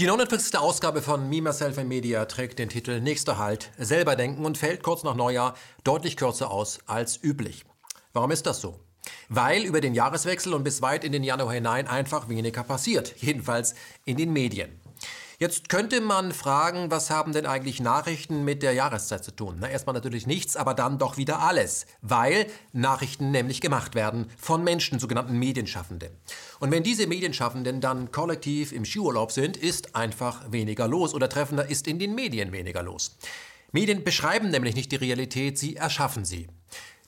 Die 49. Ausgabe von Me, Myself and Media trägt den Titel Nächster Halt, selber denken und fällt kurz nach Neujahr deutlich kürzer aus als üblich. Warum ist das so? Weil über den Jahreswechsel und bis weit in den Januar hinein einfach weniger passiert, jedenfalls in den Medien. Jetzt könnte man fragen, was haben denn eigentlich Nachrichten mit der Jahreszeit zu tun? Na, erstmal natürlich nichts, aber dann doch wieder alles, weil Nachrichten nämlich gemacht werden von Menschen, sogenannten Medienschaffenden. Und wenn diese Medienschaffenden dann kollektiv im Skiurlaub sind, ist einfach weniger los oder treffender ist in den Medien weniger los. Medien beschreiben nämlich nicht die Realität, sie erschaffen sie.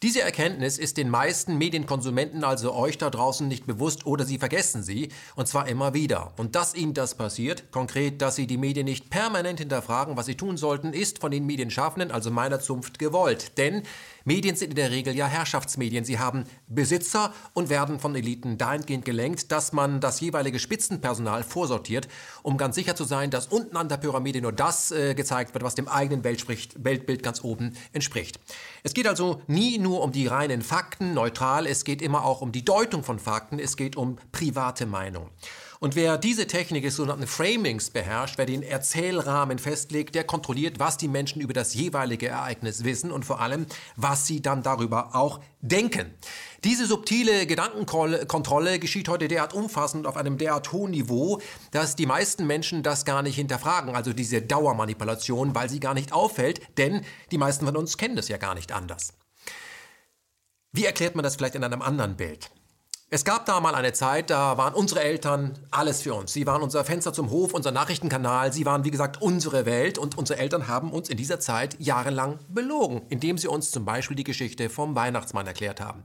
Diese Erkenntnis ist den meisten Medienkonsumenten, also euch da draußen, nicht bewusst oder sie vergessen sie, und zwar immer wieder. Und dass ihnen das passiert, konkret, dass sie die Medien nicht permanent hinterfragen, was sie tun sollten, ist von den Medienschaffenden, also meiner Zunft, gewollt. Denn Medien sind in der Regel ja Herrschaftsmedien. Sie haben Besitzer und werden von Eliten dahingehend gelenkt, dass man das jeweilige Spitzenpersonal vorsortiert, um ganz sicher zu sein, dass unten an der Pyramide nur das äh, gezeigt wird, was dem eigenen Weltbild ganz oben entspricht. Es geht also nie nur um die reinen Fakten, neutral, es geht immer auch um die Deutung von Fakten, es geht um private Meinung. Und wer diese Technik des sogenannten Framings beherrscht, wer den Erzählrahmen festlegt, der kontrolliert, was die Menschen über das jeweilige Ereignis wissen und vor allem, was sie dann darüber auch denken. Diese subtile Gedankenkontrolle geschieht heute derart umfassend auf einem derart hohen Niveau, dass die meisten Menschen das gar nicht hinterfragen, also diese Dauermanipulation, weil sie gar nicht auffällt, denn die meisten von uns kennen das ja gar nicht anders. Wie erklärt man das vielleicht in einem anderen Bild? Es gab da mal eine Zeit, da waren unsere Eltern alles für uns. Sie waren unser Fenster zum Hof, unser Nachrichtenkanal. Sie waren, wie gesagt, unsere Welt. Und unsere Eltern haben uns in dieser Zeit jahrelang belogen, indem sie uns zum Beispiel die Geschichte vom Weihnachtsmann erklärt haben.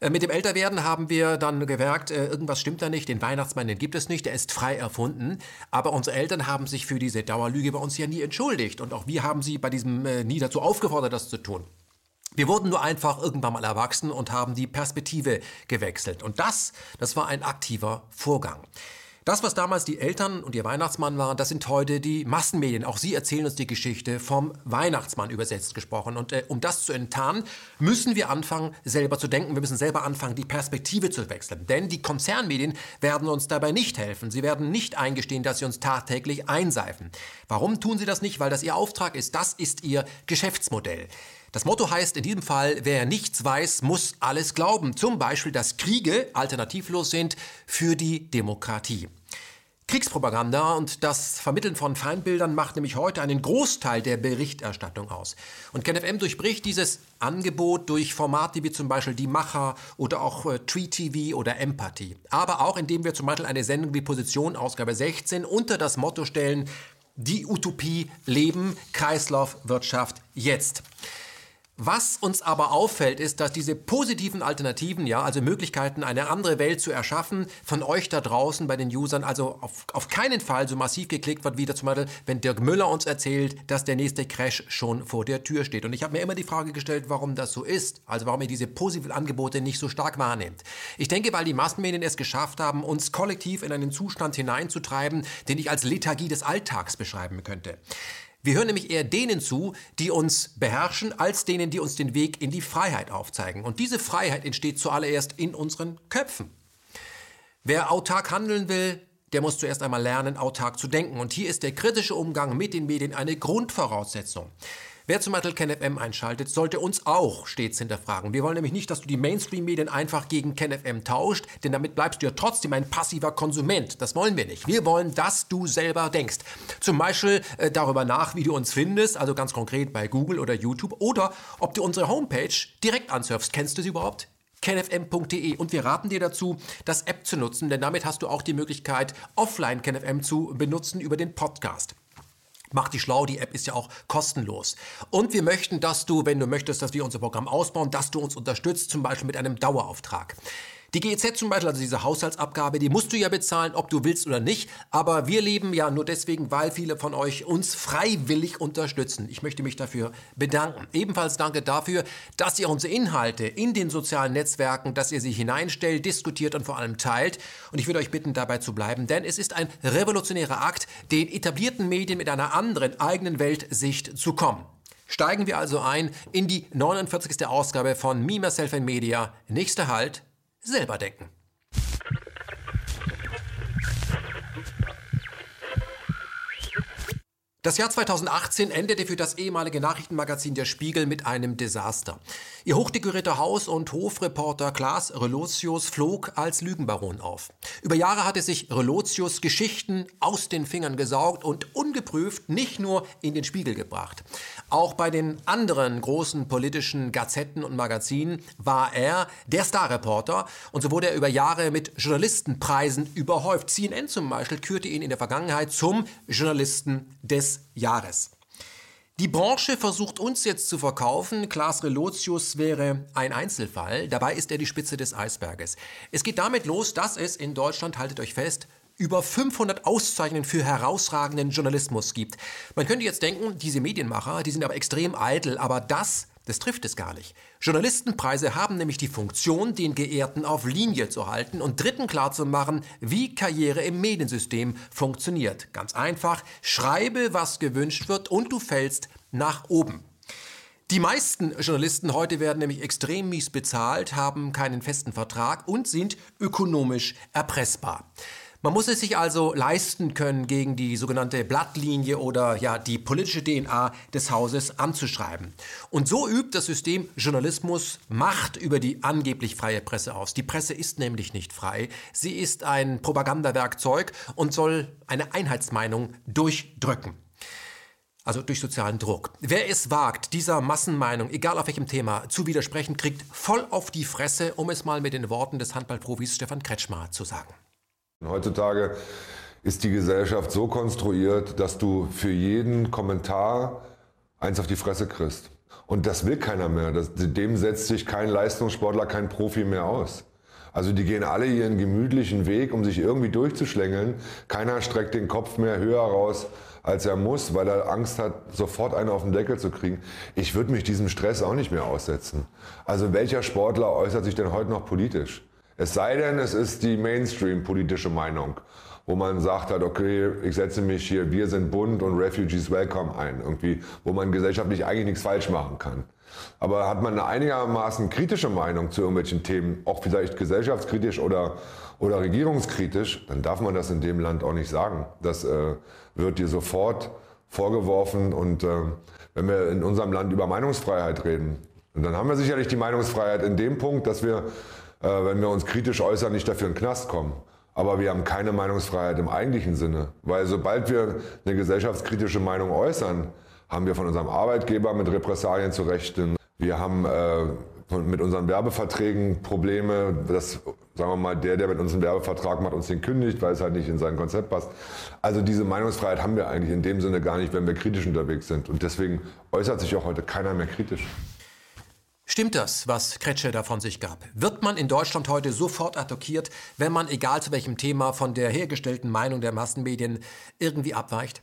Äh, mit dem Älterwerden haben wir dann gemerkt, äh, irgendwas stimmt da nicht, den Weihnachtsmann, den gibt es nicht, der ist frei erfunden. Aber unsere Eltern haben sich für diese Dauerlüge bei uns ja nie entschuldigt. Und auch wir haben sie bei diesem äh, nie dazu aufgefordert, das zu tun. Wir wurden nur einfach irgendwann mal erwachsen und haben die Perspektive gewechselt. Und das, das war ein aktiver Vorgang. Das, was damals die Eltern und ihr Weihnachtsmann waren, das sind heute die Massenmedien. Auch sie erzählen uns die Geschichte vom Weihnachtsmann übersetzt gesprochen. Und äh, um das zu enttarnen, müssen wir anfangen, selber zu denken. Wir müssen selber anfangen, die Perspektive zu wechseln. Denn die Konzernmedien werden uns dabei nicht helfen. Sie werden nicht eingestehen, dass sie uns tagtäglich einseifen. Warum tun sie das nicht? Weil das ihr Auftrag ist. Das ist ihr Geschäftsmodell. Das Motto heißt in diesem Fall, wer nichts weiß, muss alles glauben. Zum Beispiel, dass Kriege alternativlos sind für die Demokratie. Kriegspropaganda und das Vermitteln von Feindbildern macht nämlich heute einen Großteil der Berichterstattung aus. Und KenFM durchbricht dieses Angebot durch Formate wie zum Beispiel Die Macher oder auch äh, Tree TV oder Empathy. Aber auch indem wir zum Beispiel eine Sendung wie Position Ausgabe 16 unter das Motto stellen, die Utopie leben, Kreislaufwirtschaft jetzt. Was uns aber auffällt, ist, dass diese positiven Alternativen, ja, also Möglichkeiten, eine andere Welt zu erschaffen, von euch da draußen bei den Usern, also auf, auf keinen Fall so massiv geklickt wird, wie zum Beispiel, wenn Dirk Müller uns erzählt, dass der nächste Crash schon vor der Tür steht. Und ich habe mir immer die Frage gestellt, warum das so ist, also warum ihr diese positiven Angebote nicht so stark wahrnehmt. Ich denke, weil die Massenmedien es geschafft haben, uns kollektiv in einen Zustand hineinzutreiben, den ich als Lethargie des Alltags beschreiben könnte. Wir hören nämlich eher denen zu, die uns beherrschen, als denen, die uns den Weg in die Freiheit aufzeigen. Und diese Freiheit entsteht zuallererst in unseren Köpfen. Wer autark handeln will, der muss zuerst einmal lernen, autark zu denken. Und hier ist der kritische Umgang mit den Medien eine Grundvoraussetzung. Wer zum Beispiel KenFM einschaltet, sollte uns auch stets hinterfragen. Wir wollen nämlich nicht, dass du die Mainstream-Medien einfach gegen KenFM tauscht, denn damit bleibst du ja trotzdem ein passiver Konsument. Das wollen wir nicht. Wir wollen, dass du selber denkst. Zum Beispiel äh, darüber nach, wie du uns findest, also ganz konkret bei Google oder YouTube, oder ob du unsere Homepage direkt ansurfst. Kennst du sie überhaupt? kenfm.de und wir raten dir dazu, das App zu nutzen, denn damit hast du auch die Möglichkeit, offline KenFM zu benutzen über den Podcast. Mach dich schlau, die App ist ja auch kostenlos. Und wir möchten, dass du, wenn du möchtest, dass wir unser Programm ausbauen, dass du uns unterstützt, zum Beispiel mit einem Dauerauftrag. Die GEZ zum Beispiel, also diese Haushaltsabgabe, die musst du ja bezahlen, ob du willst oder nicht. Aber wir leben ja nur deswegen, weil viele von euch uns freiwillig unterstützen. Ich möchte mich dafür bedanken. Ebenfalls danke dafür, dass ihr unsere Inhalte in den sozialen Netzwerken, dass ihr sie hineinstellt, diskutiert und vor allem teilt. Und ich würde euch bitten, dabei zu bleiben, denn es ist ein revolutionärer Akt, den etablierten Medien mit einer anderen eigenen Weltsicht zu kommen. Steigen wir also ein in die 49. Ausgabe von Me, Myself and Media. Nächster Halt, selber denken. Das Jahr 2018 endete für das ehemalige Nachrichtenmagazin Der Spiegel mit einem Desaster. Ihr hochdekorierter Haus- und Hofreporter Klaas Relotius flog als Lügenbaron auf. Über Jahre hatte sich Relotius Geschichten aus den Fingern gesaugt und ungeprüft nicht nur in den Spiegel gebracht. Auch bei den anderen großen politischen Gazetten und Magazinen war er der Starreporter und so wurde er über Jahre mit Journalistenpreisen überhäuft. CNN zum Beispiel kürte ihn in der Vergangenheit zum Journalisten des Jahres. Die Branche versucht uns jetzt zu verkaufen, Klaas Relotius wäre ein Einzelfall, dabei ist er die Spitze des Eisberges. Es geht damit los, dass es in Deutschland, haltet euch fest, über 500 Auszeichnungen für herausragenden Journalismus gibt. Man könnte jetzt denken, diese Medienmacher, die sind aber extrem eitel, aber das das trifft es gar nicht. Journalistenpreise haben nämlich die Funktion, den Geehrten auf Linie zu halten und Dritten klarzumachen, wie Karriere im Mediensystem funktioniert. Ganz einfach, schreibe, was gewünscht wird und du fällst nach oben. Die meisten Journalisten heute werden nämlich extrem mies bezahlt, haben keinen festen Vertrag und sind ökonomisch erpressbar. Man muss es sich also leisten können, gegen die sogenannte Blattlinie oder ja die politische DNA des Hauses anzuschreiben. Und so übt das System Journalismus Macht über die angeblich freie Presse aus. Die Presse ist nämlich nicht frei. Sie ist ein Propagandawerkzeug und soll eine Einheitsmeinung durchdrücken. Also durch sozialen Druck. Wer es wagt, dieser Massenmeinung, egal auf welchem Thema, zu widersprechen, kriegt voll auf die Fresse, um es mal mit den Worten des Handballprofis Stefan Kretschmer zu sagen. Heutzutage ist die Gesellschaft so konstruiert, dass du für jeden Kommentar eins auf die Fresse kriegst. Und das will keiner mehr. Das, dem setzt sich kein Leistungssportler, kein Profi mehr aus. Also die gehen alle ihren gemütlichen Weg, um sich irgendwie durchzuschlängeln. Keiner streckt den Kopf mehr höher raus, als er muss, weil er Angst hat, sofort einen auf den Deckel zu kriegen. Ich würde mich diesem Stress auch nicht mehr aussetzen. Also welcher Sportler äußert sich denn heute noch politisch? Es sei denn, es ist die Mainstream-politische Meinung, wo man sagt hat, okay, ich setze mich hier, wir sind bunt und Refugees welcome ein, irgendwie, wo man gesellschaftlich eigentlich nichts falsch machen kann. Aber hat man eine einigermaßen kritische Meinung zu irgendwelchen Themen, auch vielleicht gesellschaftskritisch oder, oder regierungskritisch, dann darf man das in dem Land auch nicht sagen. Das äh, wird dir sofort vorgeworfen und äh, wenn wir in unserem Land über Meinungsfreiheit reden, dann haben wir sicherlich die Meinungsfreiheit in dem Punkt, dass wir äh, wenn wir uns kritisch äußern, nicht dafür in den Knast kommen. Aber wir haben keine Meinungsfreiheit im eigentlichen Sinne. Weil sobald wir eine gesellschaftskritische Meinung äußern, haben wir von unserem Arbeitgeber mit Repressalien zu rechnen. Wir haben äh, mit unseren Werbeverträgen Probleme, dass, sagen wir mal, der, der mit uns einen Werbevertrag macht, uns den kündigt, weil es halt nicht in sein Konzept passt. Also diese Meinungsfreiheit haben wir eigentlich in dem Sinne gar nicht, wenn wir kritisch unterwegs sind. Und deswegen äußert sich auch heute keiner mehr kritisch. Stimmt das, was Kretsche da von sich gab? Wird man in Deutschland heute sofort attackiert, wenn man, egal zu welchem Thema, von der hergestellten Meinung der Massenmedien irgendwie abweicht?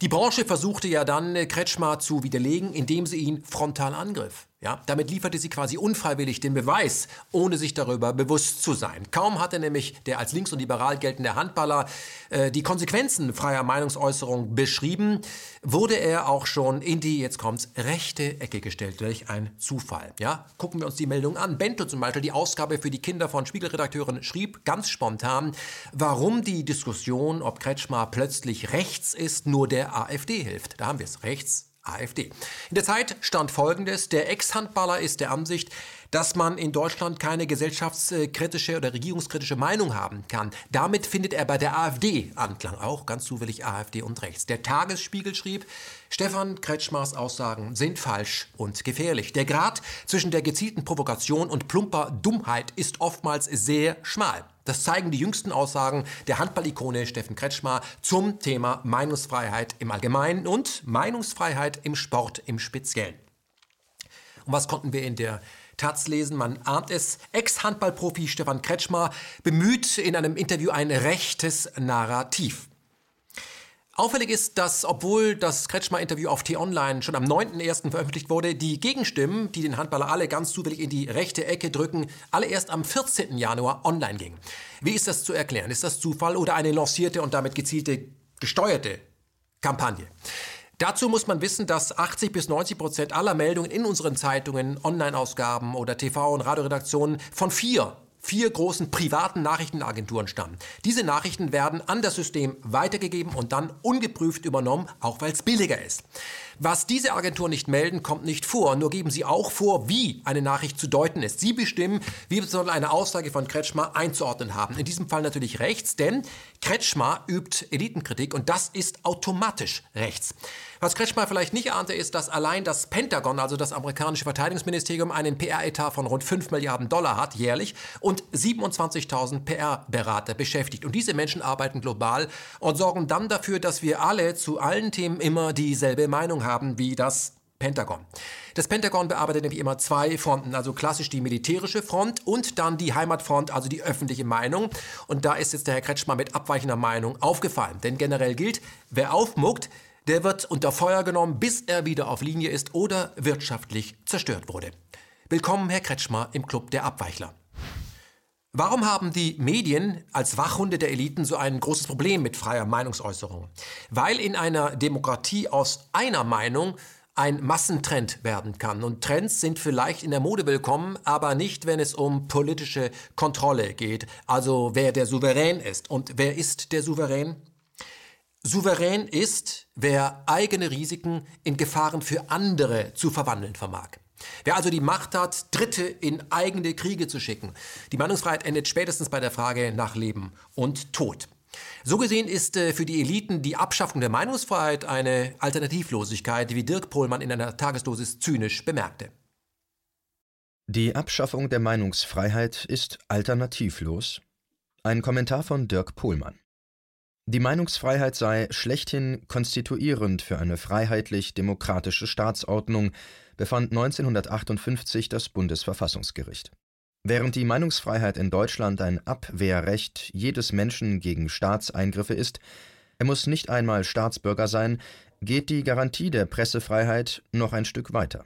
Die Branche versuchte ja dann, Kretschmer zu widerlegen, indem sie ihn frontal angriff. Ja, damit lieferte sie quasi unfreiwillig den Beweis, ohne sich darüber bewusst zu sein. Kaum hatte nämlich der als links und liberal geltende Handballer äh, die Konsequenzen freier Meinungsäußerung beschrieben, wurde er auch schon in die, jetzt kommt's, rechte Ecke gestellt durch ein Zufall. Ja, gucken wir uns die Meldung an. Bento zum Beispiel, die Ausgabe für die Kinder von Spiegelredakteurin, schrieb ganz spontan, warum die Diskussion, ob Kretschmer plötzlich rechts ist, nur der AfD hilft. Da haben wir es, rechts AfD. In der Zeit stand Folgendes. Der Ex-Handballer ist der Ansicht, dass man in Deutschland keine gesellschaftskritische oder regierungskritische Meinung haben kann. Damit findet er bei der AfD Anklang, auch ganz zufällig AfD und rechts. Der Tagesspiegel schrieb, Stefan Kretschmars Aussagen sind falsch und gefährlich. Der Grad zwischen der gezielten Provokation und plumper Dummheit ist oftmals sehr schmal. Das zeigen die jüngsten Aussagen der Handballikone Steffen Kretschmer zum Thema Meinungsfreiheit im Allgemeinen und Meinungsfreiheit im Sport im Speziellen. Und was konnten wir in der Taz lesen? Man ahnt es. Ex-Handballprofi Stefan Kretschmer bemüht in einem Interview ein rechtes Narrativ. Auffällig ist, dass obwohl das Kretschmer-Interview auf T-Online schon am 9.1. veröffentlicht wurde, die Gegenstimmen, die den Handballer alle ganz zufällig in die rechte Ecke drücken, alle erst am 14. Januar online gingen. Wie ist das zu erklären? Ist das Zufall oder eine lancierte und damit gezielte, gesteuerte Kampagne? Dazu muss man wissen, dass 80 bis 90 Prozent aller Meldungen in unseren Zeitungen, Online-Ausgaben oder TV- und Radioredaktionen von vier vier großen privaten Nachrichtenagenturen stammen. Diese Nachrichten werden an das System weitergegeben und dann ungeprüft übernommen, auch weil es billiger ist. Was diese Agenturen nicht melden, kommt nicht vor. Nur geben sie auch vor, wie eine Nachricht zu deuten ist. Sie bestimmen, wie soll eine Aussage von Kretschmer einzuordnen haben. In diesem Fall natürlich rechts, denn Kretschmer übt Elitenkritik und das ist automatisch rechts. Was Kretschmer vielleicht nicht ahnte, ist, dass allein das Pentagon, also das amerikanische Verteidigungsministerium, einen PR-Etat von rund 5 Milliarden Dollar hat jährlich und 27.000 PR-Berater beschäftigt. Und diese Menschen arbeiten global und sorgen dann dafür, dass wir alle zu allen Themen immer dieselbe Meinung haben wie das Pentagon. Das Pentagon bearbeitet nämlich immer zwei Fronten, also klassisch die militärische Front und dann die Heimatfront, also die öffentliche Meinung. Und da ist jetzt der Herr Kretschmer mit abweichender Meinung aufgefallen. Denn generell gilt, wer aufmuckt, der wird unter Feuer genommen, bis er wieder auf Linie ist oder wirtschaftlich zerstört wurde. Willkommen, Herr Kretschmer, im Club der Abweichler. Warum haben die Medien als Wachhunde der Eliten so ein großes Problem mit freier Meinungsäußerung? Weil in einer Demokratie aus einer Meinung ein Massentrend werden kann. Und Trends sind vielleicht in der Mode willkommen, aber nicht, wenn es um politische Kontrolle geht. Also wer der Souverän ist. Und wer ist der Souverän? Souverän ist, wer eigene Risiken in Gefahren für andere zu verwandeln vermag. Wer also die Macht hat, Dritte in eigene Kriege zu schicken. Die Meinungsfreiheit endet spätestens bei der Frage nach Leben und Tod. So gesehen ist äh, für die Eliten die Abschaffung der Meinungsfreiheit eine Alternativlosigkeit, wie Dirk Pohlmann in einer Tagesdosis zynisch bemerkte. Die Abschaffung der Meinungsfreiheit ist alternativlos. Ein Kommentar von Dirk Pohlmann. Die Meinungsfreiheit sei schlechthin konstituierend für eine freiheitlich-demokratische Staatsordnung, befand 1958 das Bundesverfassungsgericht. Während die Meinungsfreiheit in Deutschland ein Abwehrrecht jedes Menschen gegen Staatseingriffe ist, er muss nicht einmal Staatsbürger sein, geht die Garantie der Pressefreiheit noch ein Stück weiter.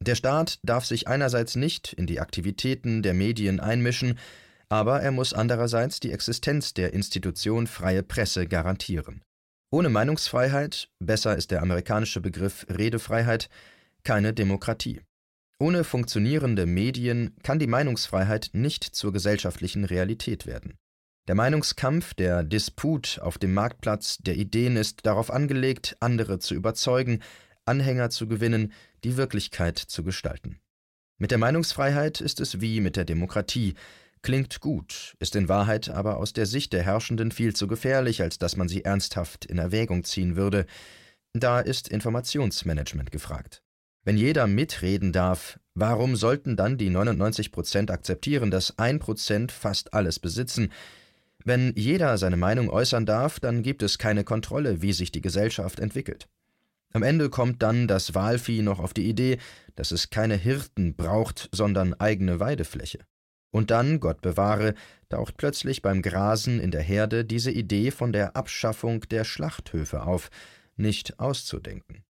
Der Staat darf sich einerseits nicht in die Aktivitäten der Medien einmischen, aber er muss andererseits die Existenz der Institution freie Presse garantieren. Ohne Meinungsfreiheit, besser ist der amerikanische Begriff Redefreiheit, keine Demokratie. Ohne funktionierende Medien kann die Meinungsfreiheit nicht zur gesellschaftlichen Realität werden. Der Meinungskampf, der Disput auf dem Marktplatz der Ideen ist darauf angelegt, andere zu überzeugen, Anhänger zu gewinnen, die Wirklichkeit zu gestalten. Mit der Meinungsfreiheit ist es wie mit der Demokratie, Klingt gut, ist in Wahrheit aber aus der Sicht der Herrschenden viel zu gefährlich, als dass man sie ernsthaft in Erwägung ziehen würde. Da ist Informationsmanagement gefragt. Wenn jeder mitreden darf, warum sollten dann die 99 Prozent akzeptieren, dass ein Prozent fast alles besitzen? Wenn jeder seine Meinung äußern darf, dann gibt es keine Kontrolle, wie sich die Gesellschaft entwickelt. Am Ende kommt dann das Walvieh noch auf die Idee, dass es keine Hirten braucht, sondern eigene Weidefläche. Und dann, Gott bewahre, taucht plötzlich beim Grasen in der Herde diese Idee von der Abschaffung der Schlachthöfe auf, nicht auszudenken.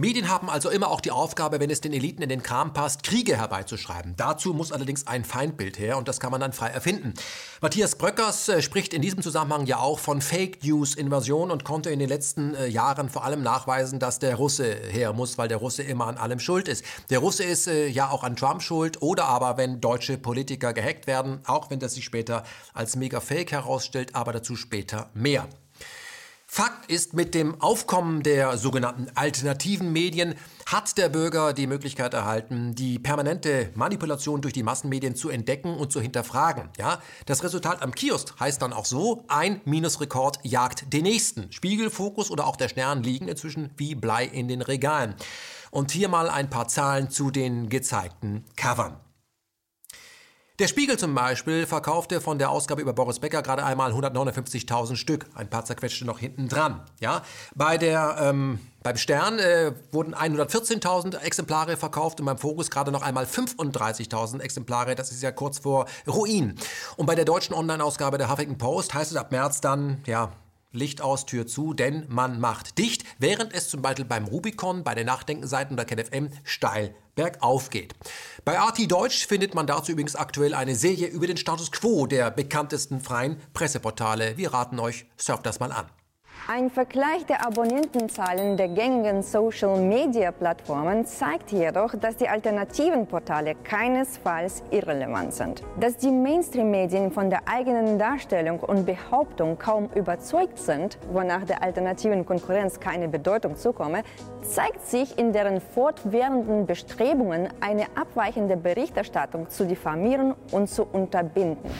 Medien haben also immer auch die Aufgabe, wenn es den Eliten in den Kram passt, Kriege herbeizuschreiben. Dazu muss allerdings ein Feindbild her und das kann man dann frei erfinden. Matthias Bröckers äh, spricht in diesem Zusammenhang ja auch von Fake News Invasion und konnte in den letzten äh, Jahren vor allem nachweisen, dass der Russe her muss, weil der Russe immer an allem schuld ist. Der Russe ist äh, ja auch an Trump schuld oder aber wenn deutsche Politiker gehackt werden, auch wenn das sich später als mega Fake herausstellt, aber dazu später mehr. Fakt ist, mit dem Aufkommen der sogenannten alternativen Medien hat der Bürger die Möglichkeit erhalten, die permanente Manipulation durch die Massenmedien zu entdecken und zu hinterfragen. Ja, das Resultat am Kiosk heißt dann auch so, ein Minusrekord jagt den nächsten. Spiegel, Fokus oder auch der Stern liegen inzwischen wie Blei in den Regalen. Und hier mal ein paar Zahlen zu den gezeigten Covern. Der Spiegel zum Beispiel verkaufte von der Ausgabe über Boris Becker gerade einmal 159.000 Stück. Ein paar zerquetschte noch hinten dran. Ja? Bei der, ähm, beim Stern äh, wurden 114.000 Exemplare verkauft und beim Fokus gerade noch einmal 35.000 Exemplare. Das ist ja kurz vor Ruin. Und bei der deutschen Online-Ausgabe der Huffington Post heißt es ab März dann, ja, Licht aus, Tür zu, denn man macht dicht, während es zum Beispiel beim Rubicon, bei den Nachdenkenseiten oder KenFM steil bergauf geht. Bei RT Deutsch findet man dazu übrigens aktuell eine Serie über den Status quo der bekanntesten freien Presseportale. Wir raten euch, surft das mal an. Ein Vergleich der Abonnentenzahlen der gängigen Social-Media-Plattformen zeigt jedoch, dass die alternativen Portale keinesfalls irrelevant sind. Dass die Mainstream-Medien von der eigenen Darstellung und Behauptung kaum überzeugt sind, wonach der alternativen Konkurrenz keine Bedeutung zukomme, zeigt sich in deren fortwährenden Bestrebungen, eine abweichende Berichterstattung zu diffamieren und zu unterbinden.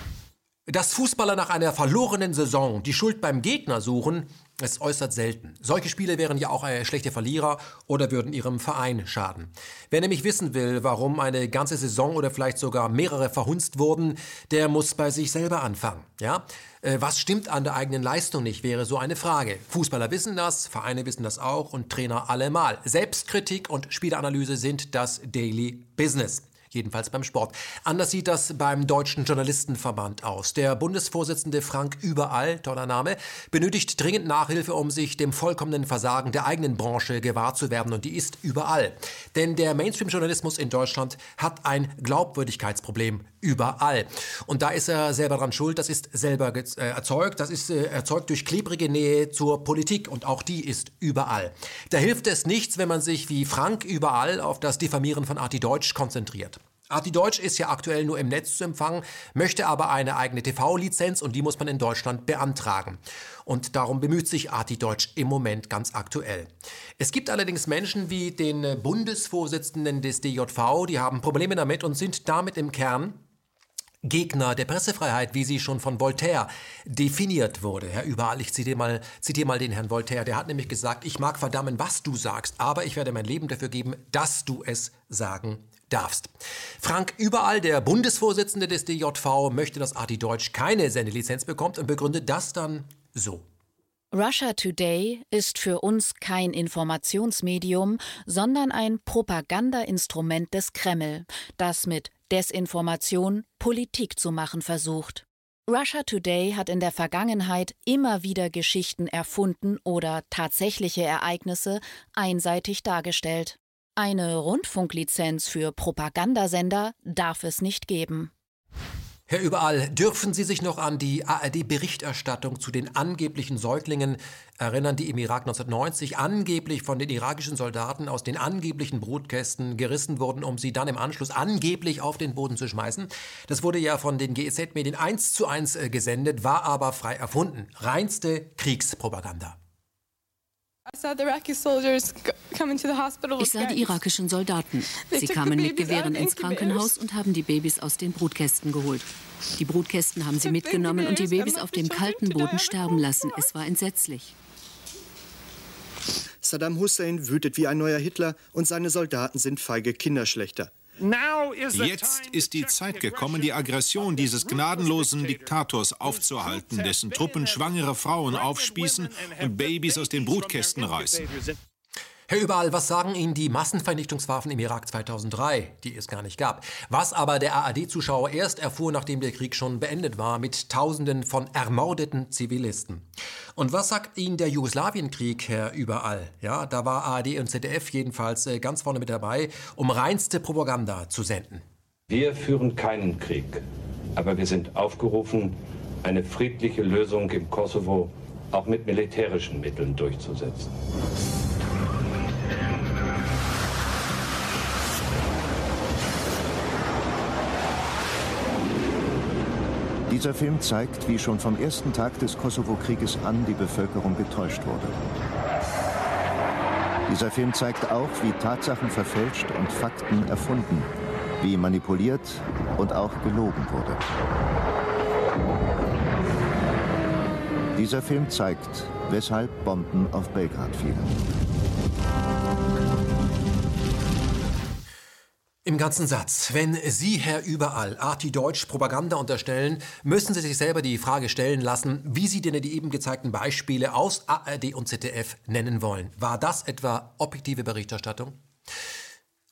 Dass Fußballer nach einer verlorenen Saison die Schuld beim Gegner suchen, ist äußerst selten. Solche Spiele wären ja auch schlechte Verlierer oder würden ihrem Verein schaden. Wer nämlich wissen will, warum eine ganze Saison oder vielleicht sogar mehrere verhunzt wurden, der muss bei sich selber anfangen. Ja? Äh, was stimmt an der eigenen Leistung nicht, wäre so eine Frage. Fußballer wissen das, Vereine wissen das auch und Trainer allemal. Selbstkritik und Spielanalyse sind das Daily Business. Jedenfalls beim Sport. Anders sieht das beim Deutschen Journalistenverband aus. Der Bundesvorsitzende Frank Überall, toller Name, benötigt dringend Nachhilfe, um sich dem vollkommenen Versagen der eigenen Branche gewahr zu werden. Und die ist überall. Denn der Mainstream-Journalismus in Deutschland hat ein Glaubwürdigkeitsproblem überall. Und da ist er selber dran schuld. Das ist selber äh, erzeugt. Das ist äh, erzeugt durch klebrige Nähe zur Politik. Und auch die ist überall. Da hilft es nichts, wenn man sich wie Frank überall auf das Diffamieren von Arti Deutsch konzentriert. Arti Deutsch ist ja aktuell nur im Netz zu empfangen, möchte aber eine eigene TV-Lizenz und die muss man in Deutschland beantragen. Und darum bemüht sich Arti Deutsch im Moment ganz aktuell. Es gibt allerdings Menschen wie den Bundesvorsitzenden des DJV, die haben Probleme damit und sind damit im Kern Gegner der Pressefreiheit, wie sie schon von Voltaire definiert wurde. Herr Überall, ich zitiere mal, zitiere mal den Herrn Voltaire, der hat nämlich gesagt, ich mag verdammen, was du sagst, aber ich werde mein Leben dafür geben, dass du es sagen darfst. Frank Überall, der Bundesvorsitzende des DJV, möchte, dass Arti Deutsch keine Sendelizenz bekommt und begründet das dann so. Russia Today ist für uns kein Informationsmedium, sondern ein Propagandainstrument des Kreml, das mit Desinformation Politik zu machen versucht. Russia Today hat in der Vergangenheit immer wieder Geschichten erfunden oder tatsächliche Ereignisse einseitig dargestellt. Eine Rundfunklizenz für Propagandasender darf es nicht geben. Herr Überall, dürfen Sie sich noch an die ARD-Berichterstattung zu den angeblichen Säuglingen erinnern, die im Irak 1990 angeblich von den irakischen Soldaten aus den angeblichen Brutkästen gerissen wurden, um sie dann im Anschluss angeblich auf den Boden zu schmeißen? Das wurde ja von den GEZ-Medien eins zu eins äh, gesendet, war aber frei erfunden. Reinste Kriegspropaganda. Ich sah die irakischen Soldaten. Sie kamen mit Gewehren ins Krankenhaus und haben die Babys aus den Brutkästen geholt. Die Brutkästen haben sie mitgenommen und die Babys auf dem kalten Boden sterben lassen. Es war entsetzlich. Saddam Hussein wütet wie ein neuer Hitler und seine Soldaten sind feige Kinderschlechter. Jetzt ist die Zeit gekommen, die Aggression dieses gnadenlosen Diktators aufzuhalten, dessen Truppen schwangere Frauen aufspießen und Babys aus den Brutkästen reißen. Herr Überall, was sagen Ihnen die Massenvernichtungswaffen im Irak 2003, die es gar nicht gab? Was aber der ARD-Zuschauer erst erfuhr, nachdem der Krieg schon beendet war, mit Tausenden von ermordeten Zivilisten. Und was sagt Ihnen der Jugoslawienkrieg, Herr Überall? Ja, da war ARD und ZDF jedenfalls äh, ganz vorne mit dabei, um reinste Propaganda zu senden. Wir führen keinen Krieg, aber wir sind aufgerufen, eine friedliche Lösung im Kosovo auch mit militärischen Mitteln durchzusetzen. Dieser Film zeigt, wie schon vom ersten Tag des Kosovo-Krieges an die Bevölkerung getäuscht wurde. Dieser Film zeigt auch, wie Tatsachen verfälscht und Fakten erfunden, wie manipuliert und auch gelogen wurde. Dieser Film zeigt, weshalb Bomben auf Belgrad fielen. Im ganzen Satz. Wenn Sie, Herr Überall, Arti Deutsch Propaganda unterstellen, müssen Sie sich selber die Frage stellen lassen, wie Sie denn die eben gezeigten Beispiele aus ARD und ZDF nennen wollen. War das etwa objektive Berichterstattung?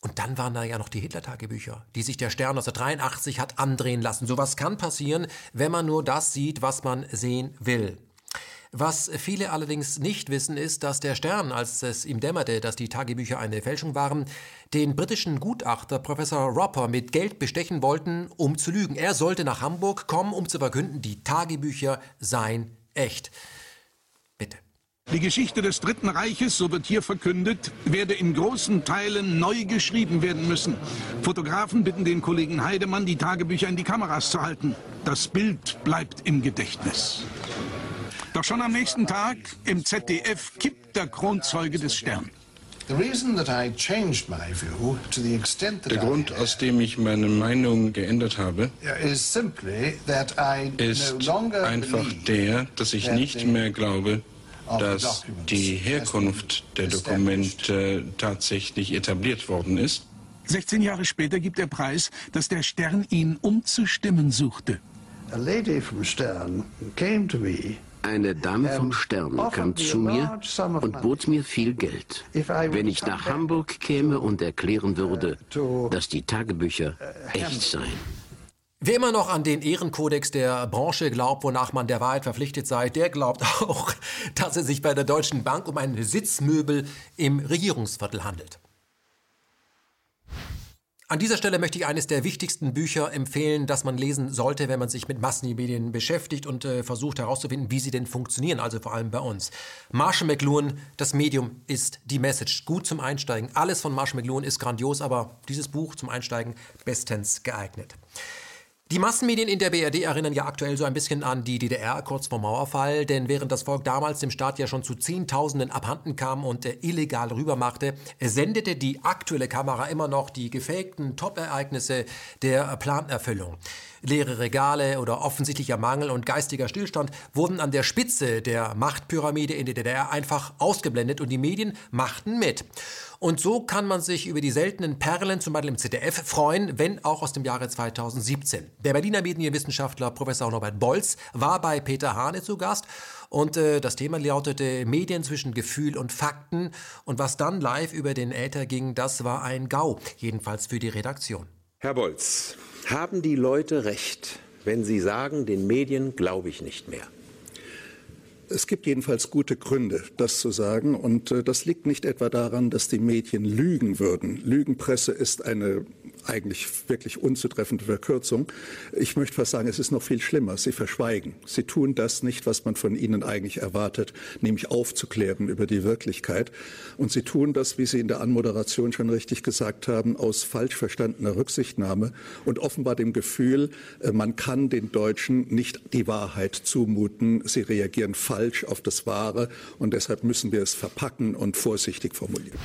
Und dann waren da ja noch die Hitler-Tagebücher, die sich der Stern 1983 hat andrehen lassen. Sowas kann passieren, wenn man nur das sieht, was man sehen will. Was viele allerdings nicht wissen, ist, dass der Stern, als es ihm dämmerte, dass die Tagebücher eine Fälschung waren, den britischen Gutachter Professor Roper mit Geld bestechen wollten, um zu lügen. Er sollte nach Hamburg kommen, um zu verkünden, die Tagebücher seien echt. Bitte. Die Geschichte des Dritten Reiches, so wird hier verkündet, werde in großen Teilen neu geschrieben werden müssen. Fotografen bitten den Kollegen Heidemann, die Tagebücher in die Kameras zu halten. Das Bild bleibt im Gedächtnis. Doch schon am nächsten Tag im ZDF kippt der Kronzeuge des Stern. Der Grund, aus dem ich meine Meinung geändert habe, ist einfach der, dass ich nicht mehr glaube, dass die Herkunft der Dokumente tatsächlich etabliert worden ist. 16 Jahre später gibt er preis, dass der Stern ihn umzustimmen suchte. A lady from Stern came to me eine Dame vom Stern kam zu mir und bot mir viel Geld, wenn ich nach Hamburg käme und erklären würde, dass die Tagebücher echt seien. Wer immer noch an den Ehrenkodex der Branche glaubt, wonach man der Wahrheit verpflichtet sei, der glaubt auch, dass es sich bei der Deutschen Bank um ein Sitzmöbel im Regierungsviertel handelt. An dieser Stelle möchte ich eines der wichtigsten Bücher empfehlen, das man lesen sollte, wenn man sich mit Massenmedien beschäftigt und äh, versucht herauszufinden, wie sie denn funktionieren, also vor allem bei uns. Marshall McLuhan, das Medium ist die Message. Gut zum Einsteigen. Alles von Marshall McLuhan ist grandios, aber dieses Buch zum Einsteigen bestens geeignet. Die Massenmedien in der BRD erinnern ja aktuell so ein bisschen an die DDR kurz vor Mauerfall, denn während das Volk damals dem Staat ja schon zu Zehntausenden abhanden kam und äh, illegal rübermachte, sendete die aktuelle Kamera immer noch die gefakten Top-Ereignisse der Planerfüllung. Leere Regale oder offensichtlicher Mangel und geistiger Stillstand wurden an der Spitze der Machtpyramide in der DDR einfach ausgeblendet und die Medien machten mit. Und so kann man sich über die seltenen Perlen, zum Beispiel im ZDF, freuen, wenn auch aus dem Jahre 2017. Der Berliner Medienwissenschaftler Professor Norbert Bolz war bei Peter Hane zu Gast und äh, das Thema lautete Medien zwischen Gefühl und Fakten. Und was dann live über den Äther ging, das war ein GAU, jedenfalls für die Redaktion. Herr Bolz, haben die Leute recht, wenn sie sagen, den Medien glaube ich nicht mehr? Es gibt jedenfalls gute Gründe, das zu sagen. Und äh, das liegt nicht etwa daran, dass die Medien lügen würden. Lügenpresse ist eine eigentlich wirklich unzutreffende Verkürzung. Ich möchte fast sagen, es ist noch viel schlimmer. Sie verschweigen. Sie tun das nicht, was man von ihnen eigentlich erwartet, nämlich aufzuklären über die Wirklichkeit. Und sie tun das, wie Sie in der Anmoderation schon richtig gesagt haben, aus falsch verstandener Rücksichtnahme und offenbar dem Gefühl, äh, man kann den Deutschen nicht die Wahrheit zumuten. Sie reagieren falsch auf das Wahre und deshalb müssen wir es verpacken und vorsichtig formulieren.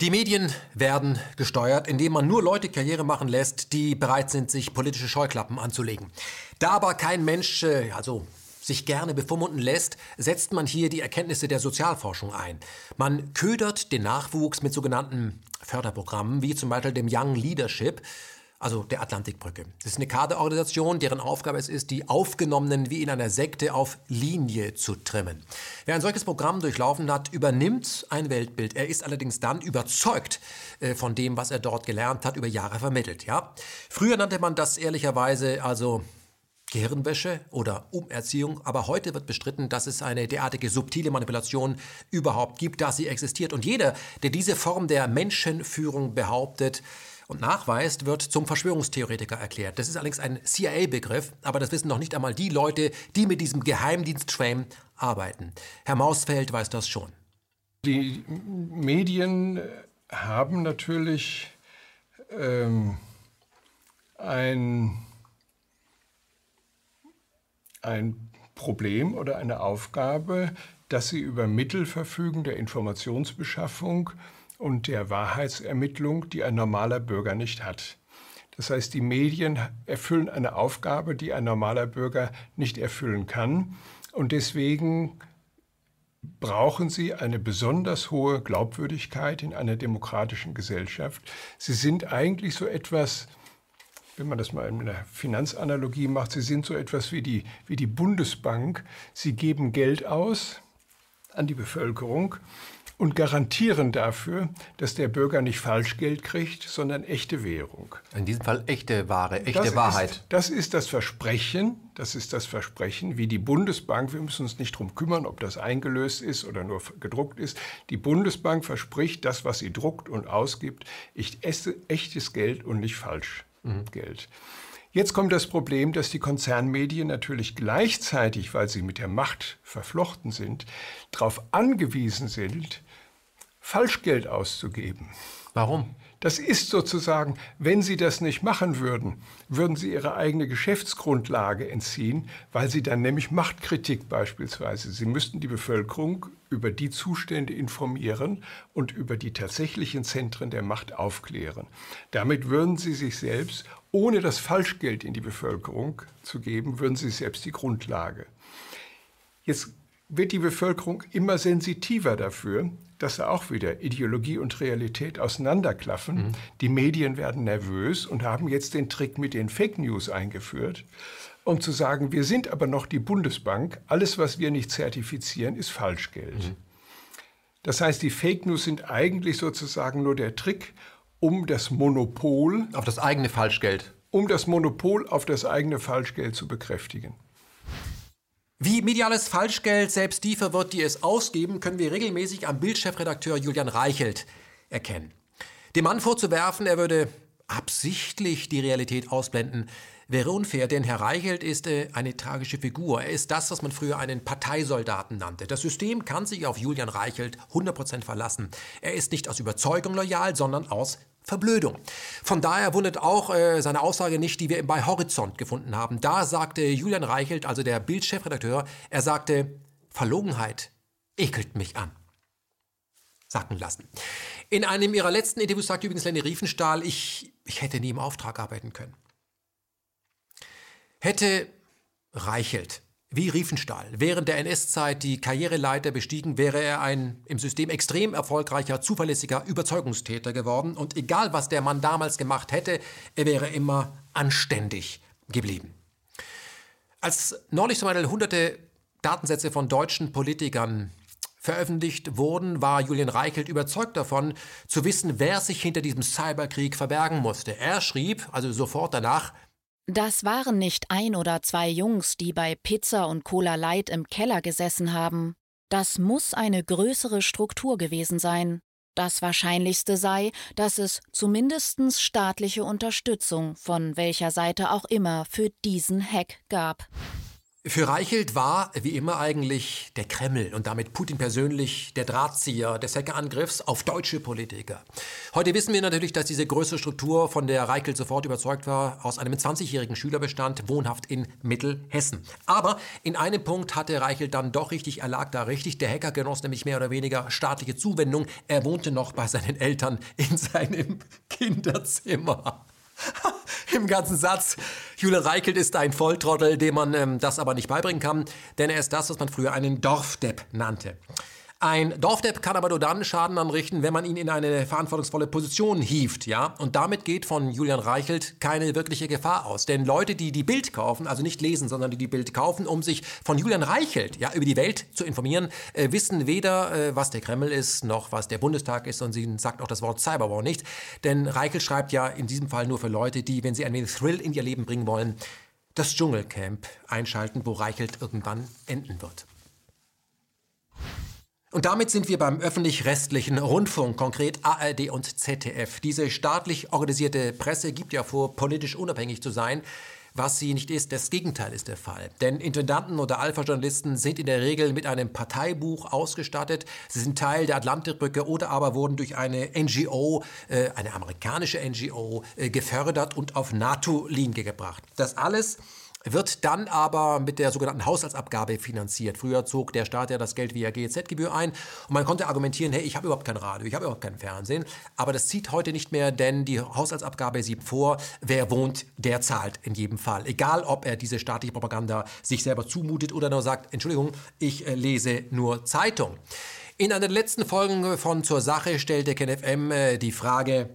Die Medien werden gesteuert, indem man nur Leute Karriere machen lässt, die bereit sind, sich politische Scheuklappen anzulegen. Da aber kein Mensch, äh, also sich gerne bevormunden lässt, setzt man hier die Erkenntnisse der Sozialforschung ein. Man ködert den Nachwuchs mit sogenannten Förderprogrammen, wie zum Beispiel dem Young Leadership, also der Atlantikbrücke. Das ist eine Kaderorganisation, deren Aufgabe es ist, die Aufgenommenen wie in einer Sekte auf Linie zu trimmen. Wer ein solches Programm durchlaufen hat, übernimmt ein Weltbild. Er ist allerdings dann überzeugt äh, von dem, was er dort gelernt hat, über Jahre vermittelt. Ja? Früher nannte man das ehrlicherweise also Gehirnwäsche oder Umerziehung, aber heute wird bestritten, dass es eine derartige subtile Manipulation überhaupt gibt, dass sie existiert. Und jeder, der diese Form der Menschenführung behauptet, und nachweist, wird zum Verschwörungstheoretiker erklärt. Das ist allerdings ein CIA-Begriff, aber das wissen noch nicht einmal die Leute, die mit diesem Geheimdienst-Frame arbeiten. Herr Mausfeld weiß das schon. Die Medien haben natürlich ähm, ein, ein Problem oder eine Aufgabe, dass sie über Mittel verfügen der Informationsbeschaffung, und der Wahrheitsermittlung, die ein normaler Bürger nicht hat. Das heißt, die Medien erfüllen eine Aufgabe, die ein normaler Bürger nicht erfüllen kann. Und deswegen brauchen sie eine besonders hohe Glaubwürdigkeit in einer demokratischen Gesellschaft. Sie sind eigentlich so etwas, wenn man das mal in einer Finanzanalogie macht, sie sind so etwas wie die, wie die Bundesbank. Sie geben Geld aus an die Bevölkerung und garantieren dafür, dass der Bürger nicht Falschgeld kriegt, sondern echte Währung. In diesem Fall echte Ware, echte das Wahrheit. Ist, das ist das Versprechen, das ist das Versprechen, wie die Bundesbank, wir müssen uns nicht darum kümmern, ob das eingelöst ist oder nur gedruckt ist, die Bundesbank verspricht, das, was sie druckt und ausgibt, ich esse echtes Geld und nicht Falschgeld. Mhm. Jetzt kommt das Problem, dass die Konzernmedien natürlich gleichzeitig, weil sie mit der Macht verflochten sind, darauf angewiesen sind, Falschgeld auszugeben. Warum? Das ist sozusagen, wenn sie das nicht machen würden, würden sie ihre eigene Geschäftsgrundlage entziehen, weil sie dann nämlich Machtkritik beispielsweise, sie müssten die Bevölkerung über die Zustände informieren und über die tatsächlichen Zentren der Macht aufklären. Damit würden sie sich selbst, ohne das Falschgeld in die Bevölkerung zu geben, würden sie selbst die Grundlage. Jetzt wird die Bevölkerung immer sensitiver dafür, dass da auch wieder Ideologie und Realität auseinanderklaffen. Mhm. Die Medien werden nervös und haben jetzt den Trick mit den Fake News eingeführt, um zu sagen, wir sind aber noch die Bundesbank, alles, was wir nicht zertifizieren, ist Falschgeld. Mhm. Das heißt, die Fake News sind eigentlich sozusagen nur der Trick, um das Monopol auf das eigene Falschgeld, um das Monopol auf das eigene Falschgeld zu bekräftigen. Wie mediales Falschgeld selbst die verwirrt, die es ausgeben, können wir regelmäßig am Bildchefredakteur Julian Reichelt erkennen. Dem Mann vorzuwerfen, er würde absichtlich die Realität ausblenden, wäre unfair, denn Herr Reichelt ist äh, eine tragische Figur. Er ist das, was man früher einen Parteisoldaten nannte. Das System kann sich auf Julian Reichelt 100% verlassen. Er ist nicht aus Überzeugung loyal, sondern aus Verblödung. Von daher wundert auch äh, seine Aussage nicht, die wir bei Horizont gefunden haben. Da sagte Julian Reichelt, also der Bildchefredakteur, er sagte, Verlogenheit ekelt mich an. Sacken lassen. In einem ihrer letzten Interviews sagte übrigens Lenny Riefenstahl, ich, ich hätte nie im Auftrag arbeiten können. Hätte Reichelt wie Riefenstahl während der NS-Zeit die Karriereleiter bestiegen, wäre er ein im System extrem erfolgreicher, zuverlässiger Überzeugungstäter geworden. Und egal, was der Mann damals gemacht hätte, er wäre immer anständig geblieben. Als neulich zum Beispiel hunderte Datensätze von deutschen Politikern veröffentlicht wurden, war Julian Reichelt überzeugt davon, zu wissen, wer sich hinter diesem Cyberkrieg verbergen musste. Er schrieb also sofort danach, das waren nicht ein oder zwei Jungs, die bei Pizza und Cola Light im Keller gesessen haben. Das muss eine größere Struktur gewesen sein. Das Wahrscheinlichste sei, dass es zumindest staatliche Unterstützung von welcher Seite auch immer für diesen Hack gab. Für Reichelt war, wie immer eigentlich, der Kreml und damit Putin persönlich der Drahtzieher des Hackerangriffs auf deutsche Politiker. Heute wissen wir natürlich, dass diese größere Struktur, von der Reichelt sofort überzeugt war, aus einem 20-jährigen Schüler bestand, wohnhaft in Mittelhessen. Aber in einem Punkt hatte Reichelt dann doch richtig, er lag da richtig. Der Hacker genoss nämlich mehr oder weniger staatliche Zuwendung. Er wohnte noch bei seinen Eltern in seinem Kinderzimmer. Im ganzen Satz. Julian Reichelt ist ein Volltrottel, dem man ähm, das aber nicht beibringen kann, denn er ist das, was man früher einen Dorfdepp nannte. Ein Dorfdepp kann aber nur dann Schaden anrichten, wenn man ihn in eine verantwortungsvolle Position hieft, ja? Und damit geht von Julian Reichelt keine wirkliche Gefahr aus. Denn Leute, die die Bild kaufen, also nicht lesen, sondern die die Bild kaufen, um sich von Julian Reichelt, ja, über die Welt zu informieren, äh, wissen weder, äh, was der Kreml ist, noch was der Bundestag ist und sie sagt auch das Wort Cyberwar nicht. Denn Reichelt schreibt ja in diesem Fall nur für Leute, die, wenn sie ein wenig Thrill in ihr Leben bringen wollen, das Dschungelcamp einschalten, wo Reichelt irgendwann enden wird. Und damit sind wir beim öffentlich-rechtlichen Rundfunk, konkret ARD und ZDF. Diese staatlich organisierte Presse gibt ja vor, politisch unabhängig zu sein. Was sie nicht ist, das Gegenteil ist der Fall. Denn Intendanten oder Alpha-Journalisten sind in der Regel mit einem Parteibuch ausgestattet. Sie sind Teil der Atlantikbrücke oder aber wurden durch eine NGO, äh, eine amerikanische NGO, äh, gefördert und auf NATO-Linie gebracht. Das alles wird dann aber mit der sogenannten Haushaltsabgabe finanziert. Früher zog der Staat ja das Geld via GEZ-Gebühr ein und man konnte argumentieren, hey, ich habe überhaupt kein Radio, ich habe überhaupt kein Fernsehen. Aber das zieht heute nicht mehr, denn die Haushaltsabgabe sieht vor, wer wohnt, der zahlt in jedem Fall. Egal, ob er diese staatliche Propaganda sich selber zumutet oder nur sagt, Entschuldigung, ich äh, lese nur Zeitung. In einer der letzten Folgen von Zur Sache stellte KenFM äh, die Frage,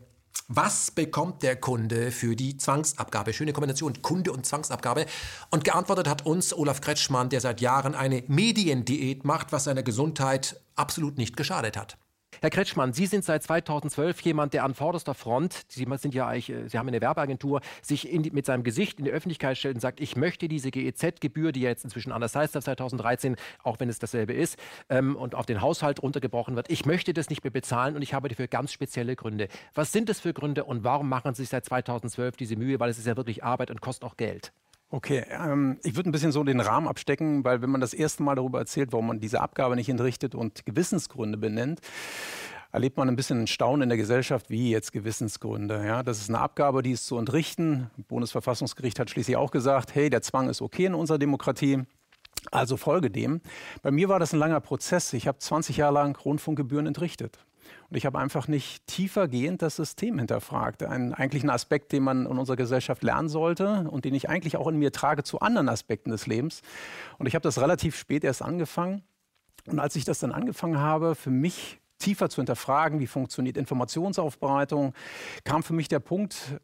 was bekommt der Kunde für die Zwangsabgabe? Schöne Kombination, Kunde und Zwangsabgabe. Und geantwortet hat uns Olaf Kretschmann, der seit Jahren eine Mediendiät macht, was seiner Gesundheit absolut nicht geschadet hat. Herr Kretschmann, Sie sind seit 2012 jemand, der an vorderster Front, Sie sind ja eigentlich, äh, Sie haben eine Werbeagentur, sich die, mit seinem Gesicht in die Öffentlichkeit stellt und sagt, ich möchte diese GEZ-Gebühr, die ja jetzt inzwischen anders heißt seit 2013, auch wenn es dasselbe ist, ähm, und auf den Haushalt runtergebrochen wird, ich möchte das nicht mehr bezahlen und ich habe dafür ganz spezielle Gründe. Was sind das für Gründe und warum machen Sie sich seit 2012 diese Mühe? Weil es ist ja wirklich Arbeit und kostet auch Geld. Okay, ähm, ich würde ein bisschen so den Rahmen abstecken, weil wenn man das erste Mal darüber erzählt, warum man diese Abgabe nicht entrichtet und Gewissensgründe benennt, erlebt man ein bisschen Staunen in der Gesellschaft, wie jetzt Gewissensgründe. Ja, das ist eine Abgabe, die ist zu entrichten. Bundesverfassungsgericht hat schließlich auch gesagt, hey, der Zwang ist okay in unserer Demokratie. Also folge dem. Bei mir war das ein langer Prozess. Ich habe 20 Jahre lang Rundfunkgebühren entrichtet. Und ich habe einfach nicht tiefergehend das System hinterfragt. Ein, eigentlich ein Aspekt, den man in unserer Gesellschaft lernen sollte und den ich eigentlich auch in mir trage zu anderen Aspekten des Lebens. Und ich habe das relativ spät erst angefangen. Und als ich das dann angefangen habe, für mich tiefer zu hinterfragen, wie funktioniert Informationsaufbereitung, kam für mich der Punkt,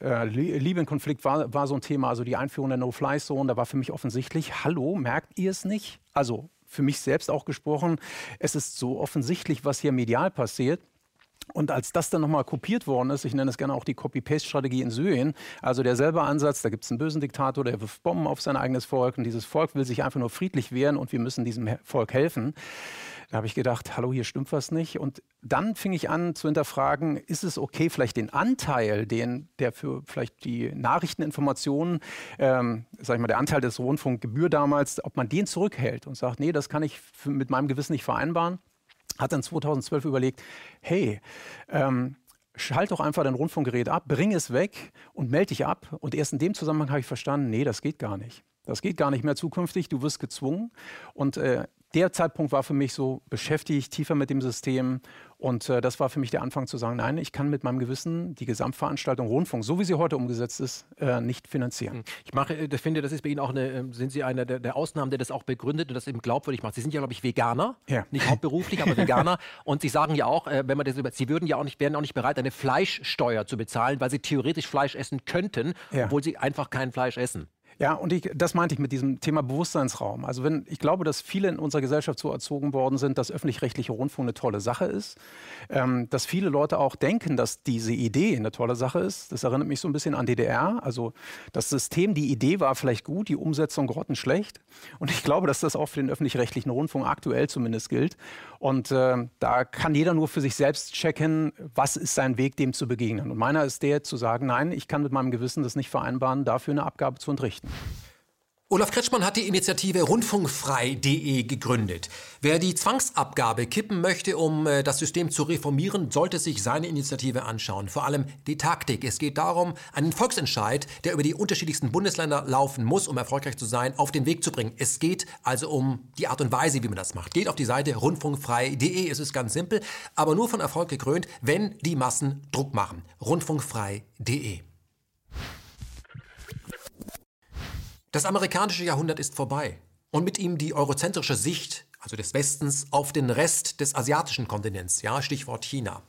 äh, Libyen-Konflikt war, war so ein Thema, also die Einführung der No-Fly-Zone, da war für mich offensichtlich, hallo, merkt ihr es nicht? Also für mich selbst auch gesprochen, es ist so offensichtlich, was hier medial passiert. Und als das dann nochmal kopiert worden ist, ich nenne es gerne auch die Copy-Paste-Strategie in Syrien, also derselbe Ansatz, da gibt es einen bösen Diktator, der wirft Bomben auf sein eigenes Volk und dieses Volk will sich einfach nur friedlich wehren und wir müssen diesem Volk helfen. Da habe ich gedacht, hallo, hier stimmt was nicht. Und dann fing ich an zu hinterfragen, ist es okay, vielleicht den Anteil, den, der für vielleicht die Nachrichteninformationen, ähm, sag ich mal, der Anteil des Rundfunkgebühr damals, ob man den zurückhält und sagt, nee, das kann ich mit meinem Gewissen nicht vereinbaren. Hat dann 2012 überlegt, hey, ähm, schalt doch einfach dein Rundfunkgerät ab, bring es weg und melde dich ab. Und erst in dem Zusammenhang habe ich verstanden, nee, das geht gar nicht. Das geht gar nicht mehr zukünftig, du wirst gezwungen. Und äh, der Zeitpunkt war für mich so, beschäftigt tiefer mit dem System. Und äh, das war für mich der Anfang zu sagen, nein, ich kann mit meinem Gewissen die Gesamtveranstaltung Rundfunk, so wie sie heute umgesetzt ist, äh, nicht finanzieren. Hm. Ich mache, äh, finde, das ist bei Ihnen auch eine, ähm, sind Sie einer der, der, Ausnahmen, der das auch begründet und das eben glaubwürdig macht. Sie sind ja, glaube ich, Veganer, ja. nicht hauptberuflich, aber Veganer. Und Sie sagen ja auch, äh, wenn man das über, Sie würden ja auch nicht, wären auch nicht bereit, eine Fleischsteuer zu bezahlen, weil Sie theoretisch Fleisch essen könnten, ja. obwohl Sie einfach kein Fleisch essen. Ja, und ich, das meinte ich mit diesem Thema Bewusstseinsraum. Also wenn ich glaube, dass viele in unserer Gesellschaft so erzogen worden sind, dass öffentlich-rechtliche Rundfunk eine tolle Sache ist, ähm, dass viele Leute auch denken, dass diese Idee eine tolle Sache ist. Das erinnert mich so ein bisschen an DDR. Also das System, die Idee war vielleicht gut, die Umsetzung grottenschlecht. Und ich glaube, dass das auch für den öffentlich-rechtlichen Rundfunk aktuell zumindest gilt. Und äh, da kann jeder nur für sich selbst checken, was ist sein Weg, dem zu begegnen. Und meiner ist der, zu sagen, nein, ich kann mit meinem Gewissen das nicht vereinbaren, dafür eine Abgabe zu entrichten. Olaf Kretschmann hat die Initiative rundfunkfrei.de gegründet. Wer die Zwangsabgabe kippen möchte, um äh, das System zu reformieren, sollte sich seine Initiative anschauen. Vor allem die Taktik. Es geht darum, einen Volksentscheid, der über die unterschiedlichsten Bundesländer laufen muss, um erfolgreich zu sein, auf den Weg zu bringen. Es geht also um die Art und Weise, wie man das macht. Geht auf die Seite rundfunkfrei.de. Es ist ganz simpel, aber nur von Erfolg gekrönt, wenn die Massen Druck machen. rundfunkfrei.de. Das amerikanische Jahrhundert ist vorbei und mit ihm die eurozentrische Sicht, also des Westens, auf den Rest des asiatischen Kontinents, ja, Stichwort China.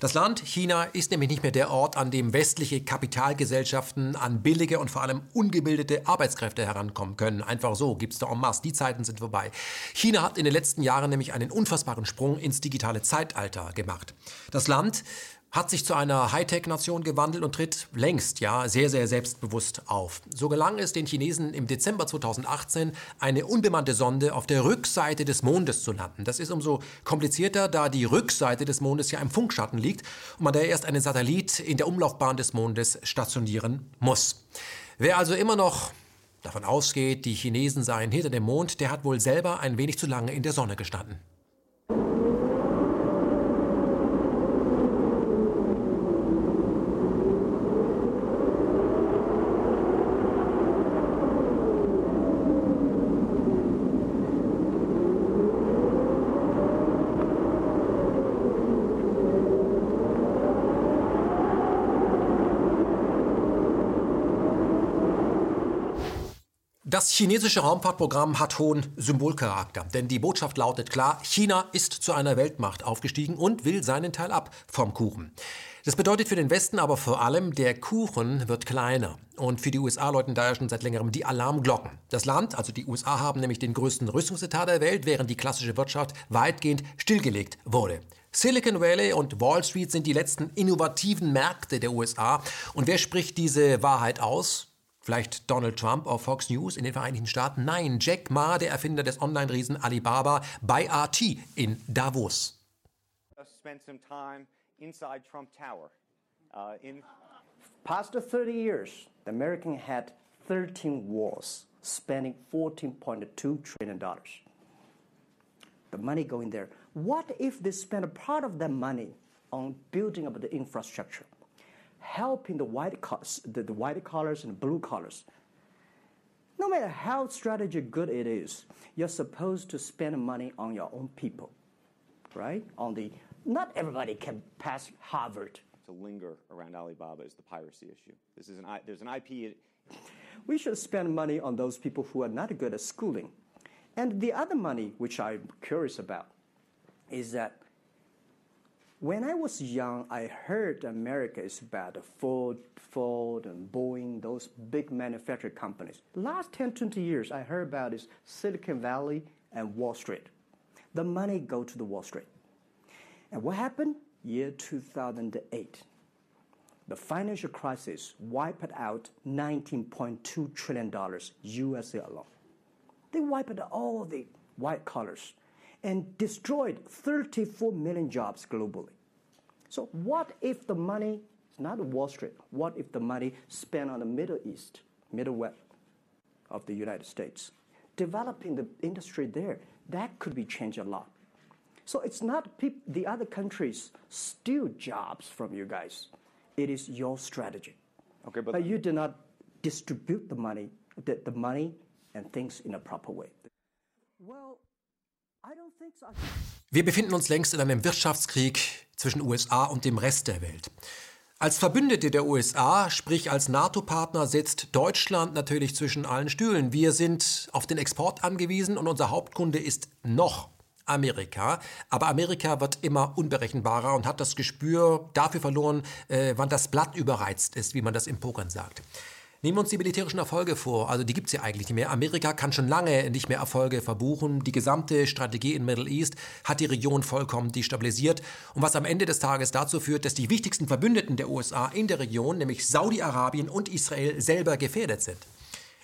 Das Land China ist nämlich nicht mehr der Ort, an dem westliche Kapitalgesellschaften an billige und vor allem ungebildete Arbeitskräfte herankommen können. Einfach so gibt es da en masse. Die Zeiten sind vorbei. China hat in den letzten Jahren nämlich einen unfassbaren Sprung ins digitale Zeitalter gemacht. Das Land hat sich zu einer Hightech-Nation gewandelt und tritt längst ja sehr, sehr selbstbewusst auf. So gelang es den Chinesen im Dezember 2018, eine unbemannte Sonde auf der Rückseite des Mondes zu landen. Das ist umso komplizierter, da die Rückseite des Mondes ja im Funkschatten liegt und man da erst einen Satellit in der Umlaufbahn des Mondes stationieren muss. Wer also immer noch davon ausgeht, die Chinesen seien hinter dem Mond, der hat wohl selber ein wenig zu lange in der Sonne gestanden. Das chinesische Raumfahrtprogramm hat hohen Symbolcharakter, denn die Botschaft lautet klar, China ist zu einer Weltmacht aufgestiegen und will seinen Teil ab vom Kuchen. Das bedeutet für den Westen aber vor allem, der Kuchen wird kleiner. Und für die USA läuten daher schon seit längerem die Alarmglocken. Das Land, also die USA, haben nämlich den größten Rüstungsetat der Welt, während die klassische Wirtschaft weitgehend stillgelegt wurde. Silicon Valley und Wall Street sind die letzten innovativen Märkte der USA. Und wer spricht diese Wahrheit aus? Vielleicht Donald Trump auf Fox News in den Vereinigten Staaten? Nein, Jack Ma, der Erfinder des Online-Riesen Alibaba, bei RT in Davos. Spent some time inside Trump Tower. Uh, in past 30 years, the American had 13 wars, spending 14.2 trillion dollars. The money going there. What if they spend a part of that money on building up the infrastructure, helping the white the, the white collars and blue collars? No matter how strategy good it is, you're supposed to spend money on your own people, right? On the not everybody can pass Harvard. To linger around Alibaba is the piracy issue. This is an there's an IP. We should spend money on those people who are not good at schooling, and the other money, which I'm curious about, is that when I was young, I heard America is about Ford, Ford and Boeing, those big manufacturing companies. Last 10, 20 years, I heard about is Silicon Valley and Wall Street. The money go to the Wall Street. And what happened? Year 2008. The financial crisis wiped out $19.2 trillion USA alone. They wiped out all the white collars and destroyed 34 million jobs globally. So, what if the money is not Wall Street? What if the money spent on the Middle East, Middle West of the United States, developing the industry there? That could be changed a lot. So, it's not the other countries steal jobs from you guys. It is your strategy. Okay, but, but you do not distribute the money, the, the money and things in a proper way. Well, Wir befinden uns längst in einem Wirtschaftskrieg zwischen USA und dem Rest der Welt. Als Verbündete der USA, sprich als NATO-Partner, sitzt Deutschland natürlich zwischen allen Stühlen. Wir sind auf den Export angewiesen und unser Hauptkunde ist noch Amerika. Aber Amerika wird immer unberechenbarer und hat das Gespür dafür verloren, äh, wann das Blatt überreizt ist, wie man das im Pokern sagt. Nehmen wir uns die militärischen Erfolge vor. Also die gibt es ja eigentlich nicht mehr. Amerika kann schon lange nicht mehr Erfolge verbuchen. Die gesamte Strategie in Middle East hat die Region vollkommen destabilisiert. Und was am Ende des Tages dazu führt, dass die wichtigsten Verbündeten der USA in der Region, nämlich Saudi-Arabien und Israel, selber gefährdet sind.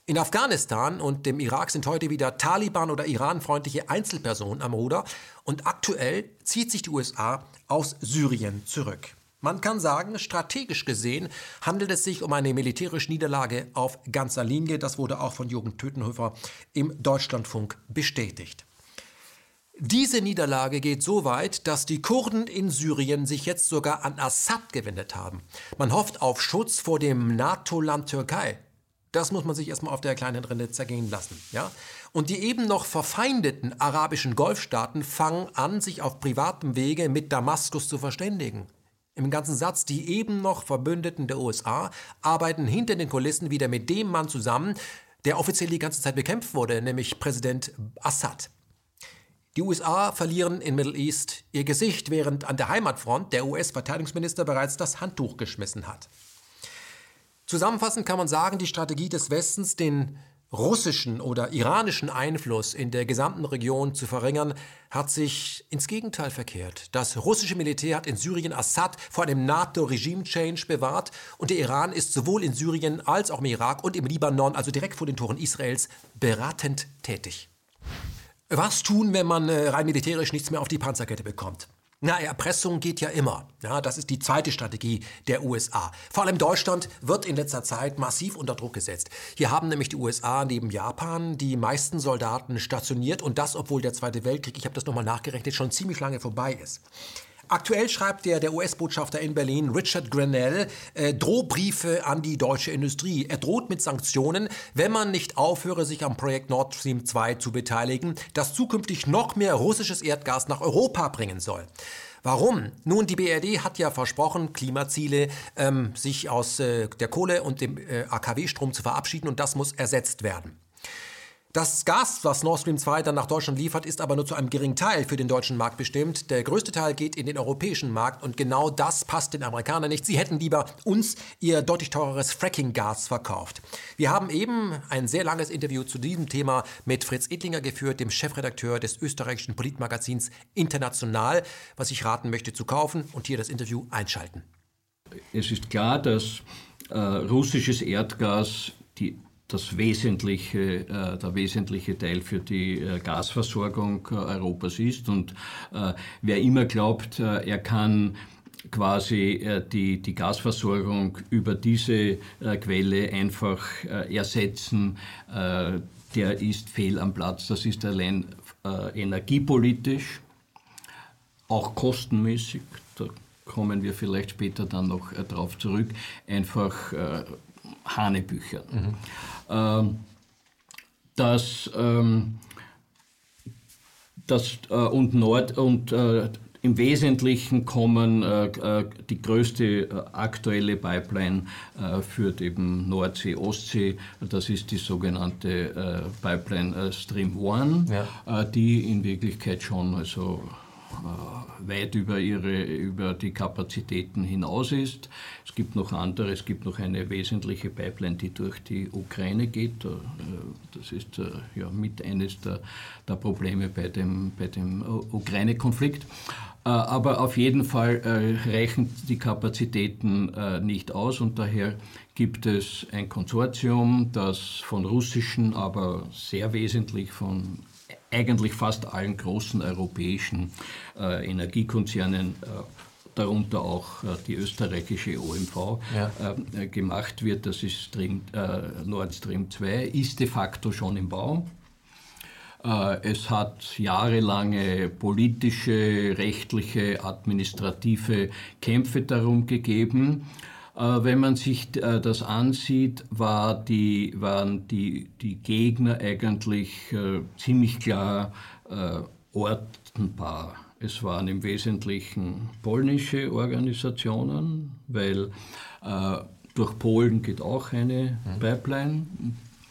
In Afghanistan und dem Irak sind heute wieder Taliban oder Iran-freundliche Einzelpersonen am Ruder und aktuell zieht sich die USA aus Syrien zurück. Man kann sagen, strategisch gesehen handelt es sich um eine militärische Niederlage auf ganzer Linie. Das wurde auch von Jürgen Tötenhöfer im Deutschlandfunk bestätigt. Diese Niederlage geht so weit, dass die Kurden in Syrien sich jetzt sogar an Assad gewendet haben. Man hofft auf Schutz vor dem NATO-Land Türkei. Das muss man sich erstmal auf der kleinen Rinde zergehen lassen. Ja? Und die eben noch verfeindeten arabischen Golfstaaten fangen an, sich auf privatem Wege mit Damaskus zu verständigen. Im ganzen Satz, die eben noch Verbündeten der USA arbeiten hinter den Kulissen wieder mit dem Mann zusammen, der offiziell die ganze Zeit bekämpft wurde, nämlich Präsident Assad. Die USA verlieren in Middle East ihr Gesicht, während an der Heimatfront der US-Verteidigungsminister bereits das Handtuch geschmissen hat. Zusammenfassend kann man sagen, die Strategie des Westens, den russischen oder iranischen Einfluss in der gesamten Region zu verringern, hat sich ins Gegenteil verkehrt. Das russische Militär hat in Syrien Assad vor einem NATO-Regime-Change bewahrt und der Iran ist sowohl in Syrien als auch im Irak und im Libanon, also direkt vor den Toren Israels, beratend tätig. Was tun, wenn man äh, rein militärisch nichts mehr auf die Panzerkette bekommt? Na, Erpressung geht ja immer. Ja, das ist die zweite Strategie der USA. Vor allem Deutschland wird in letzter Zeit massiv unter Druck gesetzt. Hier haben nämlich die USA neben Japan die meisten Soldaten stationiert und das, obwohl der Zweite Weltkrieg, ich habe das nochmal nachgerechnet, schon ziemlich lange vorbei ist. Aktuell schreibt der, der US-Botschafter in Berlin, Richard Grenell, äh, Drohbriefe an die deutsche Industrie. Er droht mit Sanktionen, wenn man nicht aufhöre, sich am Projekt Nord Stream 2 zu beteiligen, das zukünftig noch mehr russisches Erdgas nach Europa bringen soll. Warum? Nun, die BRD hat ja versprochen, Klimaziele, ähm, sich aus äh, der Kohle und dem äh, AKW-Strom zu verabschieden und das muss ersetzt werden. Das Gas, was Nord Stream 2 dann nach Deutschland liefert, ist aber nur zu einem geringen Teil für den deutschen Markt bestimmt. Der größte Teil geht in den europäischen Markt und genau das passt den Amerikanern nicht. Sie hätten lieber uns ihr deutlich teureres Fracking-Gas verkauft. Wir haben eben ein sehr langes Interview zu diesem Thema mit Fritz Edlinger geführt, dem Chefredakteur des österreichischen Politmagazins International, was ich raten möchte zu kaufen und hier das Interview einschalten. Es ist klar, dass äh, russisches Erdgas die das wesentliche, äh, der wesentliche Teil für die äh, Gasversorgung äh, Europas ist. Und wer immer glaubt, er kann quasi die, die Gasversorgung über diese Quelle einfach ersetzen, der ist fehl am Platz. Das ist allein energiepolitisch, auch kostenmäßig, da kommen wir vielleicht später dann noch darauf zurück, einfach Hanebüchern. Mhm. Ähm, dass, ähm, das, äh, und Nord und äh, im Wesentlichen kommen äh, äh die größte äh, aktuelle Pipeline äh, führt eben Nordsee-Ostsee. Das ist die sogenannte Pipeline Stream One, ja. die in Wirklichkeit schon also äh, weit über, ihre, über die Kapazitäten hinaus ist. Es gibt noch andere, es gibt noch eine wesentliche Pipeline, die durch die Ukraine geht. Äh, das ist äh, ja mit eines der, der Probleme bei dem, bei dem Ukraine-Konflikt. Aber auf jeden Fall reichen die Kapazitäten nicht aus und daher gibt es ein Konsortium, das von russischen, aber sehr wesentlich von eigentlich fast allen großen europäischen äh, Energiekonzernen äh, darunter auch äh, die österreichische OMV, ja. äh, gemacht wird. Das ist Stream, äh, Nord Stream 2, ist de facto schon im Bau. Äh, es hat jahrelange politische, rechtliche, administrative Kämpfe darum gegeben. Äh, wenn man sich äh, das ansieht, war die, waren die, die Gegner eigentlich äh, ziemlich klar ortenbar. Es waren im Wesentlichen polnische Organisationen, weil durch Polen geht auch eine mhm. Pipeline.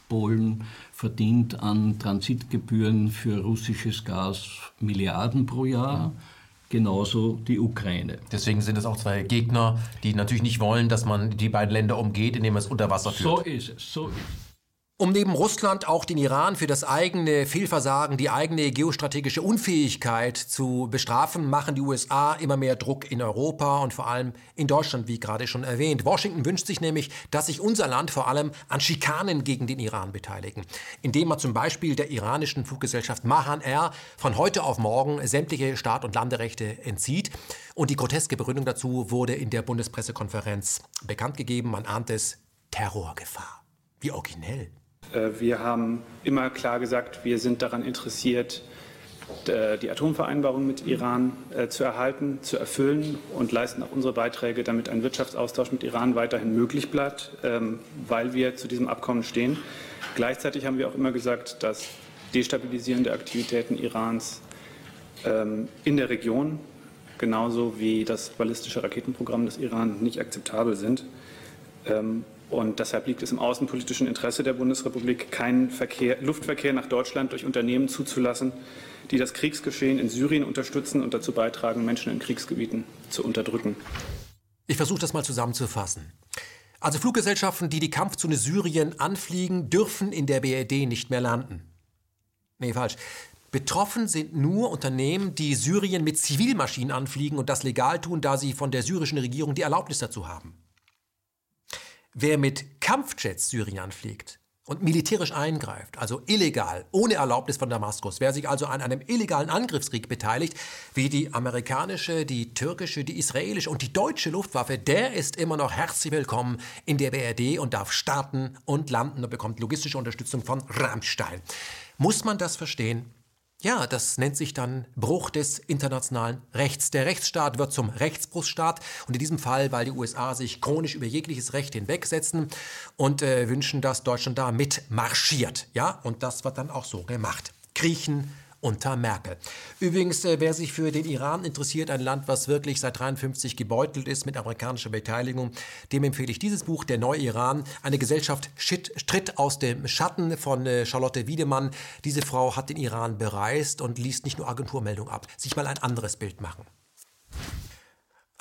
Polen verdient an Transitgebühren für russisches Gas Milliarden pro Jahr. Mhm genauso die Ukraine. Deswegen sind es auch zwei Gegner, die natürlich nicht wollen, dass man die beiden Länder umgeht, indem man es unter Wasser führt. So ist es, so ist es. Um neben Russland auch den Iran für das eigene Fehlversagen, die eigene geostrategische Unfähigkeit zu bestrafen, machen die USA immer mehr Druck in Europa und vor allem in Deutschland, wie gerade schon erwähnt. Washington wünscht sich nämlich, dass sich unser Land vor allem an Schikanen gegen den Iran beteiligen, indem man zum Beispiel der iranischen Fluggesellschaft Mahan Air von heute auf morgen sämtliche Start- und Landerechte entzieht. Und die groteske Begründung dazu wurde in der Bundespressekonferenz bekannt gegeben. Man ahnt es Terrorgefahr. Wie originell. Äh, wir haben immer klar gesagt, wir sind daran interessiert, die Atomvereinbarung mit Iran äh, zu erhalten, zu erfüllen und leisten auch unsere Beiträge, damit ein Wirtschaftsaustausch mit Iran weiterhin möglich bleibt, ähm, weil wir zu diesem Abkommen stehen. Gleichzeitig haben wir auch immer gesagt, dass destabilisierende Aktivitäten Irans ähm, in der Region genauso wie das ballistische Raketenprogramm des Iran nicht akzeptabel sind. Und deshalb liegt es im außenpolitischen Interesse der Bundesrepublik, keinen Verkehr, Luftverkehr nach Deutschland durch Unternehmen zuzulassen, die das Kriegsgeschehen in Syrien unterstützen und dazu beitragen, Menschen in Kriegsgebieten zu unterdrücken. Ich versuche das mal zusammenzufassen. Also Fluggesellschaften, die die Kampfzone Syrien anfliegen, dürfen in der BRD nicht mehr landen. Nee, falsch. Betroffen sind nur Unternehmen, die Syrien mit Zivilmaschinen anfliegen und das legal tun, da sie von der syrischen Regierung die Erlaubnis dazu haben. Wer mit Kampfjets Syrien anfliegt und militärisch eingreift, also illegal, ohne Erlaubnis von Damaskus, wer sich also an einem illegalen Angriffskrieg beteiligt, wie die amerikanische, die türkische, die israelische und die deutsche Luftwaffe, der ist immer noch herzlich willkommen in der BRD und darf starten und landen und bekommt logistische Unterstützung von Rammstein. Muss man das verstehen? Ja, das nennt sich dann Bruch des internationalen Rechts. Der Rechtsstaat wird zum Rechtsbruchsstaat und in diesem Fall, weil die USA sich chronisch über jegliches Recht hinwegsetzen und äh, wünschen, dass Deutschland da mitmarschiert. Ja, und das wird dann auch so gemacht. Griechen unter Merkel. Übrigens, äh, wer sich für den Iran interessiert, ein Land, was wirklich seit 53 gebeutelt ist mit amerikanischer Beteiligung, dem empfehle ich dieses Buch, Der neue Iran. Eine Gesellschaft tritt aus dem Schatten von äh, Charlotte Wiedemann. Diese Frau hat den Iran bereist und liest nicht nur Agenturmeldungen ab. Sich mal ein anderes Bild machen.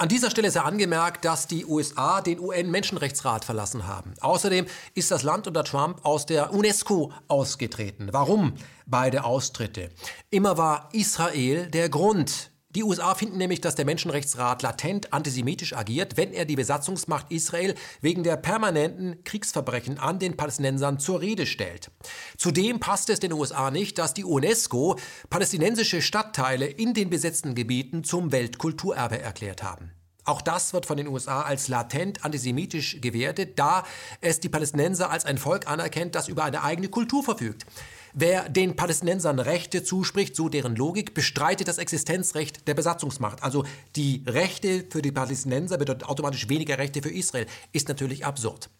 An dieser Stelle sei angemerkt, dass die USA den UN-Menschenrechtsrat verlassen haben. Außerdem ist das Land unter Trump aus der UNESCO ausgetreten. Warum beide Austritte? Immer war Israel der Grund. Die USA finden nämlich, dass der Menschenrechtsrat latent antisemitisch agiert, wenn er die Besatzungsmacht Israel wegen der permanenten Kriegsverbrechen an den Palästinensern zur Rede stellt. Zudem passt es den USA nicht, dass die UNESCO palästinensische Stadtteile in den besetzten Gebieten zum Weltkulturerbe erklärt haben. Auch das wird von den USA als latent antisemitisch gewertet, da es die Palästinenser als ein Volk anerkennt, das über eine eigene Kultur verfügt. Wer den Palästinensern Rechte zuspricht, so deren Logik, bestreitet das Existenzrecht der Besatzungsmacht. Also die Rechte für die Palästinenser bedeutet automatisch weniger Rechte für Israel. Ist natürlich absurd.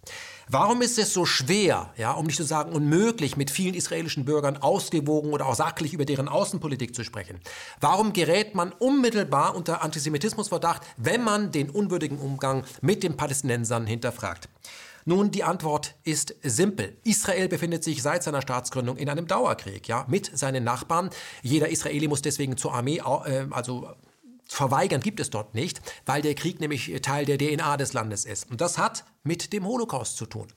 Warum ist es so schwer, ja, um nicht zu sagen unmöglich, mit vielen israelischen Bürgern ausgewogen oder auch sachlich über deren Außenpolitik zu sprechen? Warum gerät man unmittelbar unter Antisemitismusverdacht, wenn man den unwürdigen Umgang mit den Palästinensern hinterfragt? Nun, die Antwort ist simpel. Israel befindet sich seit seiner Staatsgründung in einem Dauerkrieg, ja, mit seinen Nachbarn. Jeder Israeli muss deswegen zur Armee, äh, also verweigern gibt es dort nicht, weil der Krieg nämlich Teil der DNA des Landes ist. Und das hat mit dem Holocaust zu tun.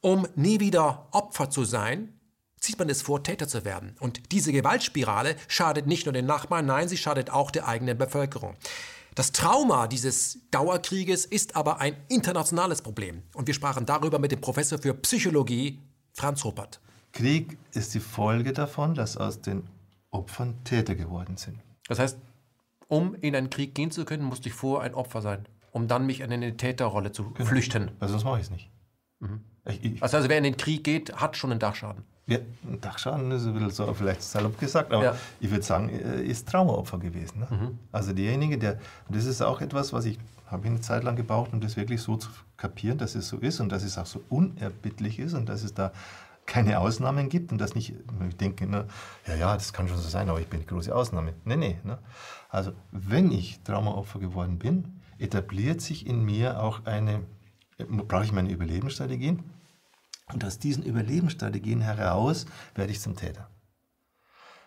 Um nie wieder Opfer zu sein, zieht man es vor, Täter zu werden. Und diese Gewaltspirale schadet nicht nur den Nachbarn, nein, sie schadet auch der eigenen Bevölkerung. Das Trauma dieses Dauerkrieges ist aber ein internationales Problem. Und wir sprachen darüber mit dem Professor für Psychologie, Franz Ruppert. Krieg ist die Folge davon, dass aus den Opfern Täter geworden sind. Das heißt, um in einen Krieg gehen zu können, musste ich vorher ein Opfer sein, um dann mich in eine Täterrolle zu genau. flüchten. Also sonst mache ich es nicht. Mhm. Ich, ich, also, also wer in den Krieg geht, hat schon einen Dachschaden. Ja, Dachschaden ist ein bisschen so vielleicht salopp gesagt, aber ja. ich würde sagen, ist Traumaopfer gewesen. Ne? Mhm. Also derjenige, der, das ist auch etwas, was ich habe eine Zeit lang gebraucht, um das wirklich so zu kapieren, dass es so ist und dass es auch so unerbittlich ist und dass es da keine Ausnahmen gibt und dass nicht, ich denke, ne, ja, ja, das kann schon so sein, aber ich bin die große Ausnahme. Nee, nee. Ne? Also wenn ich Traumaopfer geworden bin, etabliert sich in mir auch eine, brauche ich meine Überlebensstrategien, und aus diesen Überlebensstrategien heraus werde ich zum Täter.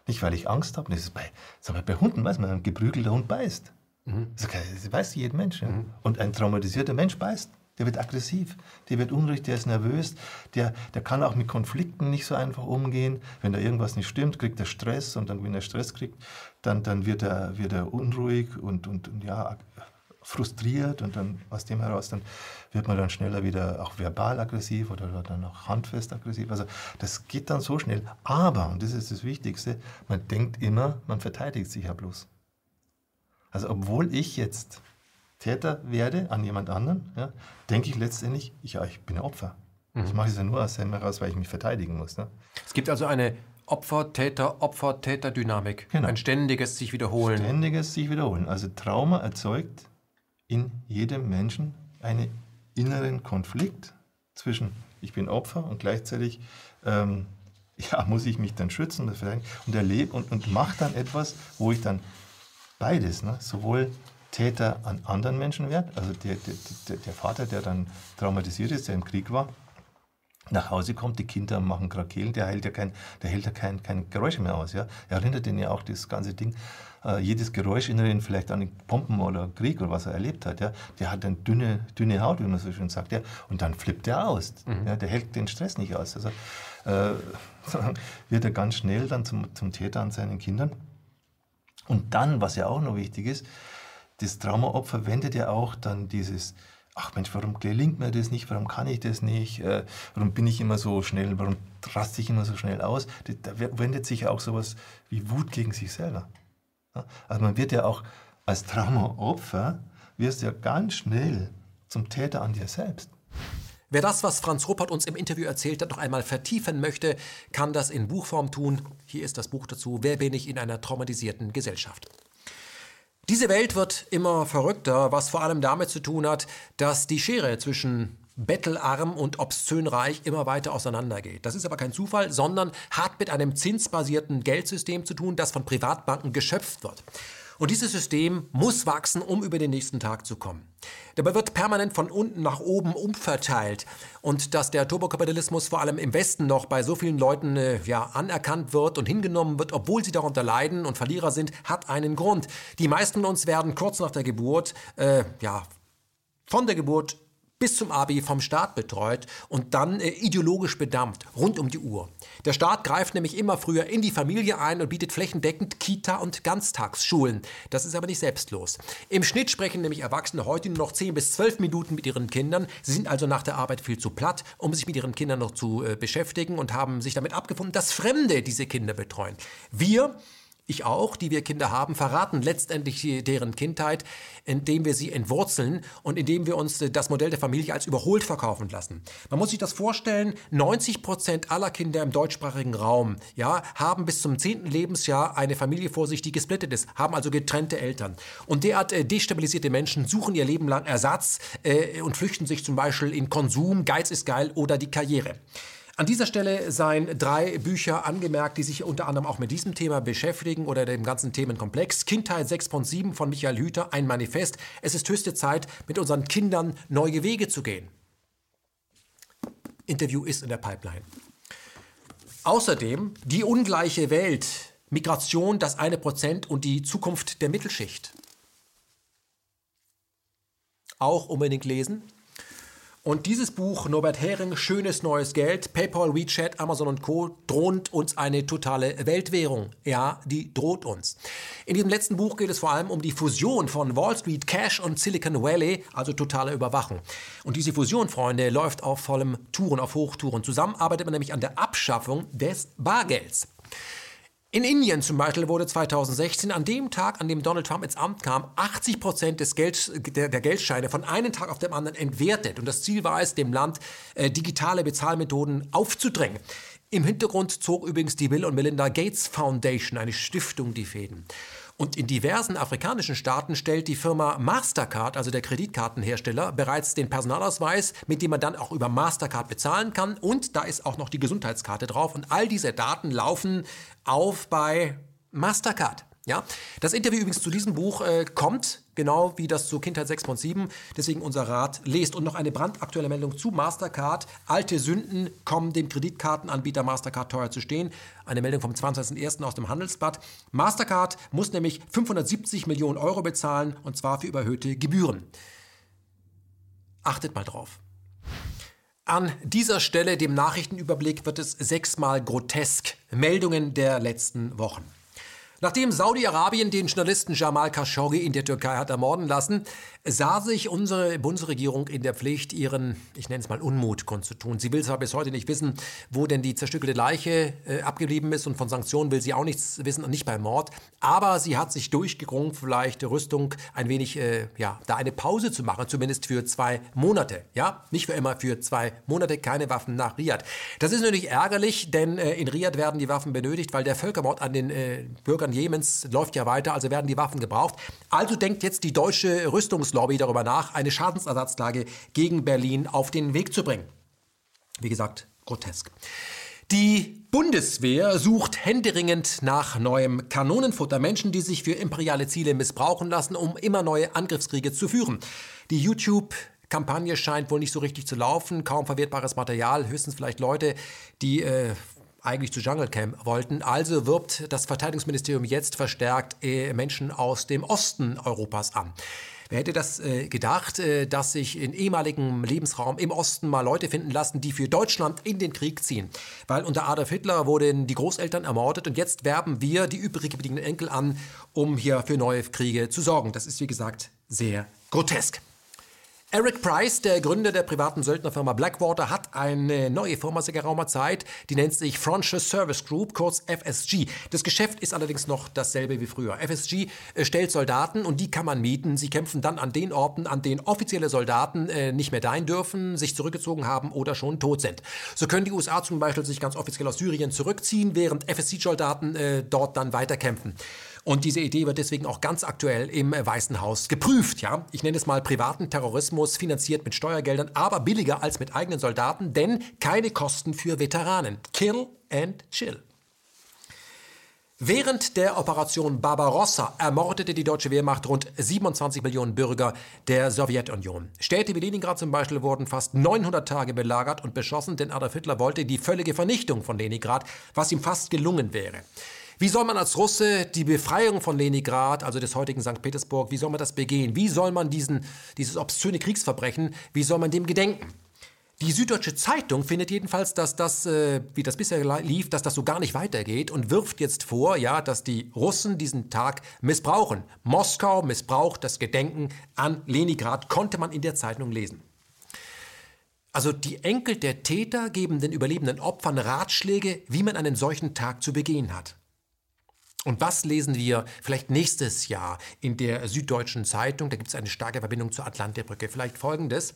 Nicht, weil ich Angst habe, das ist bei, das bei Hunden, weiß man, ein geprügelter Hund beißt. Mhm. Das, weiß jeder Mensch. Ja. Mhm. Und ein traumatisierter Mensch beißt. Der wird aggressiv, der wird unruhig, der ist nervös, der, der kann auch mit Konflikten nicht so einfach umgehen. Wenn da irgendwas nicht stimmt, kriegt er Stress und dann, wenn er Stress kriegt, dann, dann wird, er, wird er unruhig und, und, und ja, frustriert und dann aus dem heraus dann wird man dann schneller wieder auch verbal aggressiv oder dann auch handfest aggressiv. Also das geht dann so schnell. Aber, und das ist das Wichtigste, man denkt immer, man verteidigt sich ja bloß. Also obwohl ich jetzt Täter werde an jemand anderen, ja, denke ich letztendlich, ja, ich bin ein Opfer. Mhm. Ich mache es ja nur aus dem heraus, weil ich mich verteidigen muss. Ne? Es gibt also eine Opfer-Täter, Opfer-Täter-Dynamik. Genau. Ein ständiges sich wiederholen. Ständiges sich wiederholen. Also Trauma erzeugt in jedem Menschen einen inneren Konflikt zwischen ich bin Opfer und gleichzeitig ähm, ja, muss ich mich dann schützen und erlebe und, und mache dann etwas, wo ich dann beides, ne, sowohl Täter an anderen Menschen werde, also der, der, der Vater, der dann traumatisiert ist, der im Krieg war, nach Hause kommt, die Kinder machen Krakelen, der hält ja kein, der hält ja kein, kein Geräusch mehr aus. Ja? Er erinnert ihn ja auch das ganze Ding, äh, jedes Geräusch erinnert ihn vielleicht an Pompen oder Krieg oder was er erlebt hat. Ja? Der hat eine dünne, dünne Haut, wie man so schön sagt. Ja? Und dann flippt er aus. Mhm. Ja? Der hält den Stress nicht aus. Also äh, wird er ganz schnell dann zum, zum Täter an seinen Kindern. Und dann, was ja auch noch wichtig ist, das Traumaopfer wendet ja auch dann dieses ach Mensch, warum gelingt mir das nicht, warum kann ich das nicht, äh, warum bin ich immer so schnell, warum raste ich immer so schnell aus, da wendet sich ja auch sowas wie Wut gegen sich selber. Also man wird ja auch als Traumaopfer, wirst ja ganz schnell zum Täter an dir selbst. Wer das, was Franz Ruppert uns im Interview erzählt hat, noch einmal vertiefen möchte, kann das in Buchform tun. Hier ist das Buch dazu. Wer bin ich in einer traumatisierten Gesellschaft? Diese Welt wird immer verrückter, was vor allem damit zu tun hat, dass die Schere zwischen bettelarm und obszön reich immer weiter auseinandergeht. Das ist aber kein Zufall, sondern hat mit einem zinsbasierten Geldsystem zu tun, das von Privatbanken geschöpft wird. Und dieses System muss wachsen, um über den nächsten Tag zu kommen. Dabei wird permanent von unten nach oben umverteilt. Und dass der Turbokapitalismus vor allem im Westen noch bei so vielen Leuten äh, ja, anerkannt wird und hingenommen wird, obwohl sie darunter leiden und Verlierer sind, hat einen Grund. Die meisten von uns werden kurz nach der Geburt, äh, ja, von der Geburt bis zum Abi vom Staat betreut und dann äh, ideologisch bedampft, rund um die Uhr. Der Staat greift nämlich immer früher in die Familie ein und bietet flächendeckend Kita- und Ganztagsschulen. Das ist aber nicht selbstlos. Im Schnitt sprechen nämlich Erwachsene heute nur noch 10 bis 12 Minuten mit ihren Kindern. Sie sind also nach der Arbeit viel zu platt, um sich mit ihren Kindern noch zu äh, beschäftigen und haben sich damit abgefunden, dass Fremde diese Kinder betreuen. Wir ich auch, die wir Kinder haben, verraten letztendlich deren Kindheit, indem wir sie entwurzeln und indem wir uns das Modell der Familie als überholt verkaufen lassen. Man muss sich das vorstellen, 90 Prozent aller Kinder im deutschsprachigen Raum ja, haben bis zum 10. Lebensjahr eine Familie vor sich, die gesplittet ist, haben also getrennte Eltern. Und derart äh, destabilisierte Menschen suchen ihr Leben lang Ersatz äh, und flüchten sich zum Beispiel in Konsum, Geiz ist geil oder die Karriere. An dieser Stelle seien drei Bücher angemerkt, die sich unter anderem auch mit diesem Thema beschäftigen oder dem ganzen Themenkomplex. Kindheit 6.7 von Michael Hüter, ein Manifest. Es ist höchste Zeit, mit unseren Kindern neue Wege zu gehen. Interview ist in der Pipeline. Außerdem die ungleiche Welt, Migration, das eine Prozent und die Zukunft der Mittelschicht. Auch unbedingt lesen. Und dieses Buch, Norbert Hering, Schönes neues Geld, PayPal, WeChat, Amazon und Co. droht uns eine totale Weltwährung. Ja, die droht uns. In diesem letzten Buch geht es vor allem um die Fusion von Wall Street, Cash und Silicon Valley, also totale Überwachung. Und diese Fusion, Freunde, läuft auf vollem Touren, auf Hochtouren. Zusammen arbeitet man nämlich an der Abschaffung des Bargelds. In Indien zum Beispiel wurde 2016, an dem Tag, an dem Donald Trump ins Amt kam, 80 Prozent des Geld, der, der, Geldscheine von einem Tag auf den anderen entwertet. Und das Ziel war es, dem Land äh, digitale Bezahlmethoden aufzudrängen. Im Hintergrund zog übrigens die Bill und Melinda Gates Foundation, eine Stiftung, die Fäden. Und in diversen afrikanischen Staaten stellt die Firma Mastercard, also der Kreditkartenhersteller, bereits den Personalausweis, mit dem man dann auch über Mastercard bezahlen kann. Und da ist auch noch die Gesundheitskarte drauf. Und all diese Daten laufen auf bei Mastercard. Ja, das Interview übrigens zu diesem Buch äh, kommt, genau wie das zu Kindheit 6.7. Deswegen unser Rat, lest. Und noch eine brandaktuelle Meldung zu Mastercard. Alte Sünden kommen dem Kreditkartenanbieter Mastercard teuer zu stehen. Eine Meldung vom 20.01. aus dem Handelsblatt. Mastercard muss nämlich 570 Millionen Euro bezahlen, und zwar für überhöhte Gebühren. Achtet mal drauf. An dieser Stelle, dem Nachrichtenüberblick, wird es sechsmal grotesk. Meldungen der letzten Wochen. Nachdem Saudi-Arabien den Journalisten Jamal Khashoggi in der Türkei hat ermorden lassen, sah sich unsere Bundesregierung in der Pflicht, ihren, ich nenne es mal, Unmut kundzutun. Sie will zwar bis heute nicht wissen, wo denn die zerstückelte Leiche äh, abgeblieben ist und von Sanktionen will sie auch nichts wissen und nicht beim Mord, aber sie hat sich durchgerungen, vielleicht Rüstung ein wenig, äh, ja, da eine Pause zu machen, zumindest für zwei Monate. Ja, nicht für immer, für zwei Monate keine Waffen nach Riyadh. Das ist natürlich ärgerlich, denn äh, in Riyadh werden die Waffen benötigt, weil der Völkermord an den äh, Bürgern Jemens läuft ja weiter, also werden die Waffen gebraucht. Also denkt jetzt die deutsche Rüstungslobby darüber nach, eine Schadensersatzklage gegen Berlin auf den Weg zu bringen. Wie gesagt, grotesk. Die Bundeswehr sucht händeringend nach neuem Kanonenfutter. Menschen, die sich für imperiale Ziele missbrauchen lassen, um immer neue Angriffskriege zu führen. Die YouTube Kampagne scheint wohl nicht so richtig zu laufen, kaum verwertbares Material, höchstens vielleicht Leute, die äh, eigentlich zu Jungle Camp wollten. Also wirbt das Verteidigungsministerium jetzt verstärkt äh, Menschen aus dem Osten Europas an. Wer hätte das äh, gedacht, äh, dass sich in ehemaligem Lebensraum im Osten mal Leute finden lassen, die für Deutschland in den Krieg ziehen? Weil unter Adolf Hitler wurden die Großeltern ermordet und jetzt werben wir die übrig gebliebenen Enkel an, um hier für neue Kriege zu sorgen. Das ist wie gesagt sehr grotesk. Eric Price, der Gründer der privaten Söldnerfirma Blackwater, hat eine neue Firma seit geraumer Zeit, die nennt sich Frontier Service Group, kurz FSG. Das Geschäft ist allerdings noch dasselbe wie früher. FSG äh, stellt Soldaten und die kann man mieten. Sie kämpfen dann an den Orten, an denen offizielle Soldaten äh, nicht mehr dahin dürfen, sich zurückgezogen haben oder schon tot sind. So können die USA zum Beispiel sich ganz offiziell aus Syrien zurückziehen, während FSG-Soldaten äh, dort dann weiterkämpfen. Und diese Idee wird deswegen auch ganz aktuell im Weißen Haus geprüft. Ja? Ich nenne es mal privaten Terrorismus, finanziert mit Steuergeldern, aber billiger als mit eigenen Soldaten, denn keine Kosten für Veteranen. Kill and chill. Während der Operation Barbarossa ermordete die deutsche Wehrmacht rund 27 Millionen Bürger der Sowjetunion. Städte wie Leningrad zum Beispiel wurden fast 900 Tage belagert und beschossen, denn Adolf Hitler wollte die völlige Vernichtung von Leningrad, was ihm fast gelungen wäre. Wie soll man als Russe die Befreiung von Leningrad, also des heutigen St. Petersburg, wie soll man das begehen? Wie soll man diesen, dieses obszöne Kriegsverbrechen, wie soll man dem gedenken? Die Süddeutsche Zeitung findet jedenfalls, dass das, äh, wie das bisher lief, dass das so gar nicht weitergeht und wirft jetzt vor, ja, dass die Russen diesen Tag missbrauchen. Moskau missbraucht das Gedenken an Leningrad, konnte man in der Zeitung lesen. Also die Enkel der Täter geben den überlebenden Opfern Ratschläge, wie man einen solchen Tag zu begehen hat. Und was lesen wir vielleicht nächstes Jahr in der Süddeutschen Zeitung? Da gibt es eine starke Verbindung zur Atlantikbrücke. Vielleicht folgendes.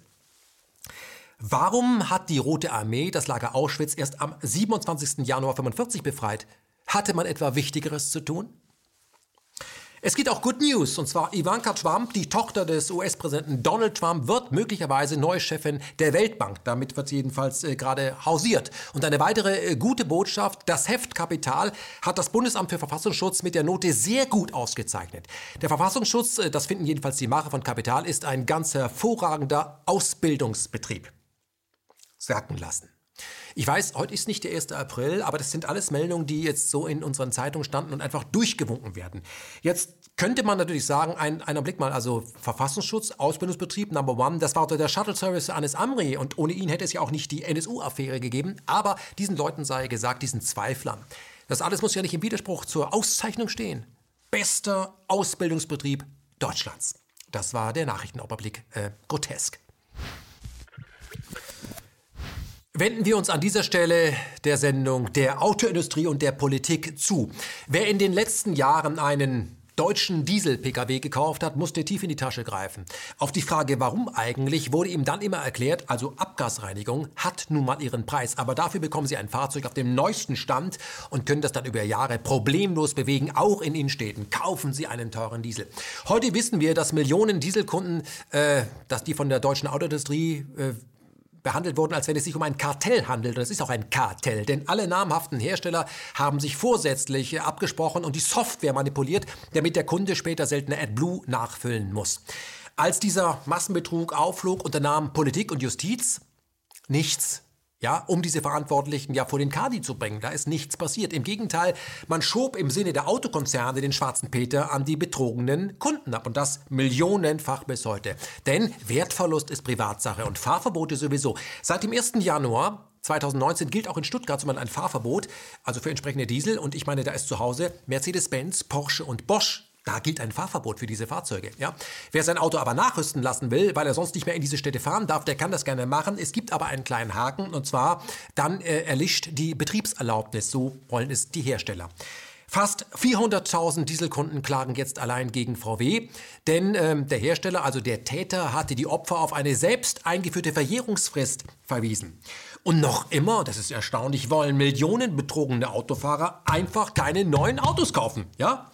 Warum hat die Rote Armee das Lager Auschwitz erst am 27. Januar 1945 befreit? Hatte man etwa Wichtigeres zu tun? Es gibt auch Good News, und zwar Ivanka Trump, die Tochter des US-Präsidenten Donald Trump, wird möglicherweise neue Chefin der Weltbank. Damit wird sie jedenfalls äh, gerade hausiert. Und eine weitere äh, gute Botschaft, das Heft Kapital hat das Bundesamt für Verfassungsschutz mit der Note sehr gut ausgezeichnet. Der Verfassungsschutz, äh, das finden jedenfalls die Macher von Kapital, ist ein ganz hervorragender Ausbildungsbetrieb. Sacken lassen. Ich weiß, heute ist nicht der 1. April, aber das sind alles Meldungen, die jetzt so in unseren Zeitungen standen und einfach durchgewunken werden. Jetzt könnte man natürlich sagen, ein, einer Blick mal, also Verfassungsschutz, Ausbildungsbetrieb, Number One, das war der Shuttle-Service Anis Amri und ohne ihn hätte es ja auch nicht die NSU-Affäre gegeben, aber diesen Leuten sei gesagt, diesen Zweiflern. Das alles muss ja nicht im Widerspruch zur Auszeichnung stehen. Bester Ausbildungsbetrieb Deutschlands. Das war der Nachrichtenüberblick. Äh, grotesk. Wenden wir uns an dieser Stelle der Sendung der Autoindustrie und der Politik zu. Wer in den letzten Jahren einen deutschen Diesel-Pkw gekauft hat, musste tief in die Tasche greifen. Auf die Frage, warum eigentlich, wurde ihm dann immer erklärt, also Abgasreinigung hat nun mal ihren Preis, aber dafür bekommen Sie ein Fahrzeug auf dem neuesten Stand und können das dann über Jahre problemlos bewegen, auch in Innenstädten. Kaufen Sie einen teuren Diesel. Heute wissen wir, dass Millionen Dieselkunden, äh, dass die von der deutschen Autoindustrie äh, behandelt wurden, als wenn es sich um ein Kartell handelt. Und es ist auch ein Kartell, denn alle namhaften Hersteller haben sich vorsätzlich abgesprochen und die Software manipuliert, damit der Kunde später seltene AdBlue nachfüllen muss. Als dieser Massenbetrug aufflog, unternahmen Politik und Justiz nichts ja, um diese Verantwortlichen ja vor den Kadi zu bringen. Da ist nichts passiert. Im Gegenteil, man schob im Sinne der Autokonzerne den schwarzen Peter an die betrogenen Kunden ab und das millionenfach bis heute. Denn Wertverlust ist Privatsache und Fahrverbote sowieso. Seit dem 1. Januar 2019 gilt auch in Stuttgart zum ein Fahrverbot, also für entsprechende Diesel. Und ich meine, da ist zu Hause Mercedes-Benz, Porsche und Bosch da gilt ein Fahrverbot für diese Fahrzeuge. Ja? Wer sein Auto aber nachrüsten lassen will, weil er sonst nicht mehr in diese Städte fahren darf, der kann das gerne machen. Es gibt aber einen kleinen Haken und zwar dann äh, erlischt die Betriebserlaubnis. So wollen es die Hersteller. Fast 400.000 Dieselkunden klagen jetzt allein gegen VW, denn ähm, der Hersteller, also der Täter, hatte die Opfer auf eine selbst eingeführte Verjährungsfrist verwiesen. Und noch immer, das ist erstaunlich, wollen Millionen betrogene Autofahrer einfach keine neuen Autos kaufen. Ja?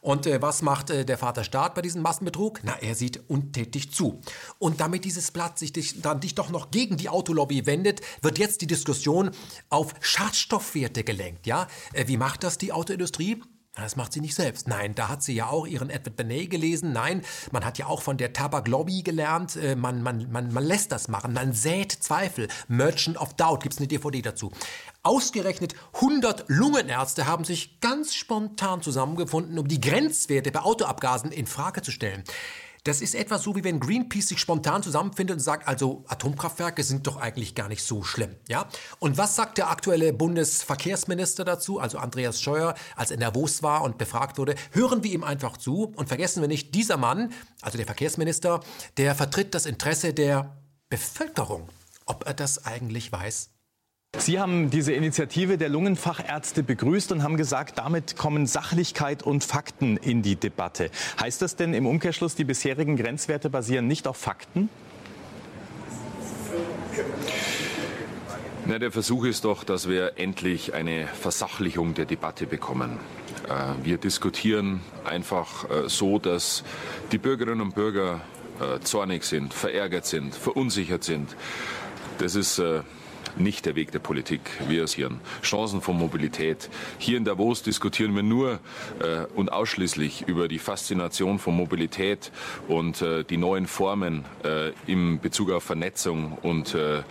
Und äh, was macht äh, der Vater Staat bei diesem Massenbetrug? Na, er sieht untätig zu. Und damit dieses Blatt sich dich, dann dich doch noch gegen die Autolobby wendet, wird jetzt die Diskussion auf Schadstoffwerte gelenkt. Ja? Äh, wie macht das die Autoindustrie? Das macht sie nicht selbst. Nein, da hat sie ja auch ihren Edward Benet gelesen. Nein, man hat ja auch von der Tabaklobby gelernt. Äh, man, man, man, man lässt das machen. Man sät Zweifel. Merchant of Doubt gibt es eine DVD dazu. Ausgerechnet 100 Lungenärzte haben sich ganz spontan zusammengefunden, um die Grenzwerte bei Autoabgasen in Frage zu stellen. Das ist etwa so, wie wenn Greenpeace sich spontan zusammenfindet und sagt, also Atomkraftwerke sind doch eigentlich gar nicht so schlimm. Ja? Und was sagt der aktuelle Bundesverkehrsminister dazu, also Andreas Scheuer, als er nervös war und befragt wurde? Hören wir ihm einfach zu und vergessen wir nicht, dieser Mann, also der Verkehrsminister, der vertritt das Interesse der Bevölkerung. Ob er das eigentlich weiß? Sie haben diese Initiative der Lungenfachärzte begrüßt und haben gesagt, damit kommen Sachlichkeit und Fakten in die Debatte. Heißt das denn im Umkehrschluss, die bisherigen Grenzwerte basieren nicht auf Fakten? Na, der Versuch ist doch, dass wir endlich eine Versachlichung der Debatte bekommen. Äh, wir diskutieren einfach äh, so, dass die Bürgerinnen und Bürger äh, zornig sind, verärgert sind, verunsichert sind. Das ist nicht der Weg der Politik. Wir sehen Chancen von Mobilität. Hier in Davos diskutieren wir nur äh, und ausschließlich über die Faszination von Mobilität und äh, die neuen Formen äh, im Bezug auf Vernetzung und äh,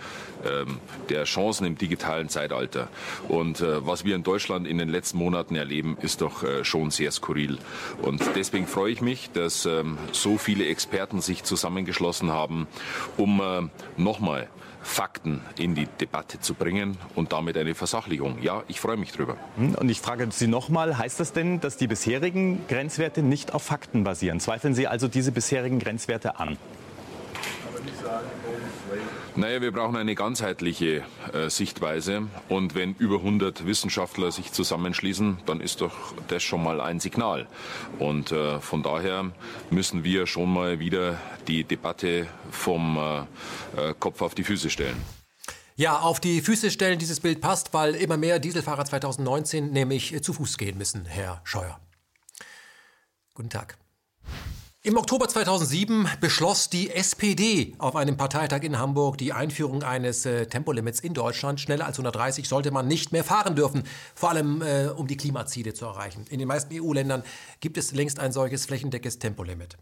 ähm, der Chancen im digitalen Zeitalter. Und äh, was wir in Deutschland in den letzten Monaten erleben, ist doch äh, schon sehr skurril. Und deswegen freue ich mich, dass ähm, so viele Experten sich zusammengeschlossen haben, um nochmal Fakten in die Debatte zu bringen und damit eine Versachlichung. Ja, ich freue mich drüber. Hm, und ich frage Sie nochmal, heißt das denn, dass die bisherigen Grenzwerte nicht auf Fakten basieren? Zweifeln Sie also diese bisherigen Grenzwerte an? Naja, wir brauchen eine ganzheitliche äh, Sichtweise. Und wenn über 100 Wissenschaftler sich zusammenschließen, dann ist doch das schon mal ein Signal. Und äh, von daher müssen wir schon mal wieder die Debatte vom äh, äh Kopf auf die Füße stellen. Ja, auf die Füße stellen dieses Bild passt, weil immer mehr Dieselfahrer 2019 nämlich zu Fuß gehen müssen, Herr Scheuer. Guten Tag. Im Oktober 2007 beschloss die SPD auf einem Parteitag in Hamburg die Einführung eines äh, Tempolimits in Deutschland. Schneller als 130 sollte man nicht mehr fahren dürfen, vor allem äh, um die Klimaziele zu erreichen. In den meisten EU-Ländern gibt es längst ein solches flächendeckendes Tempolimit.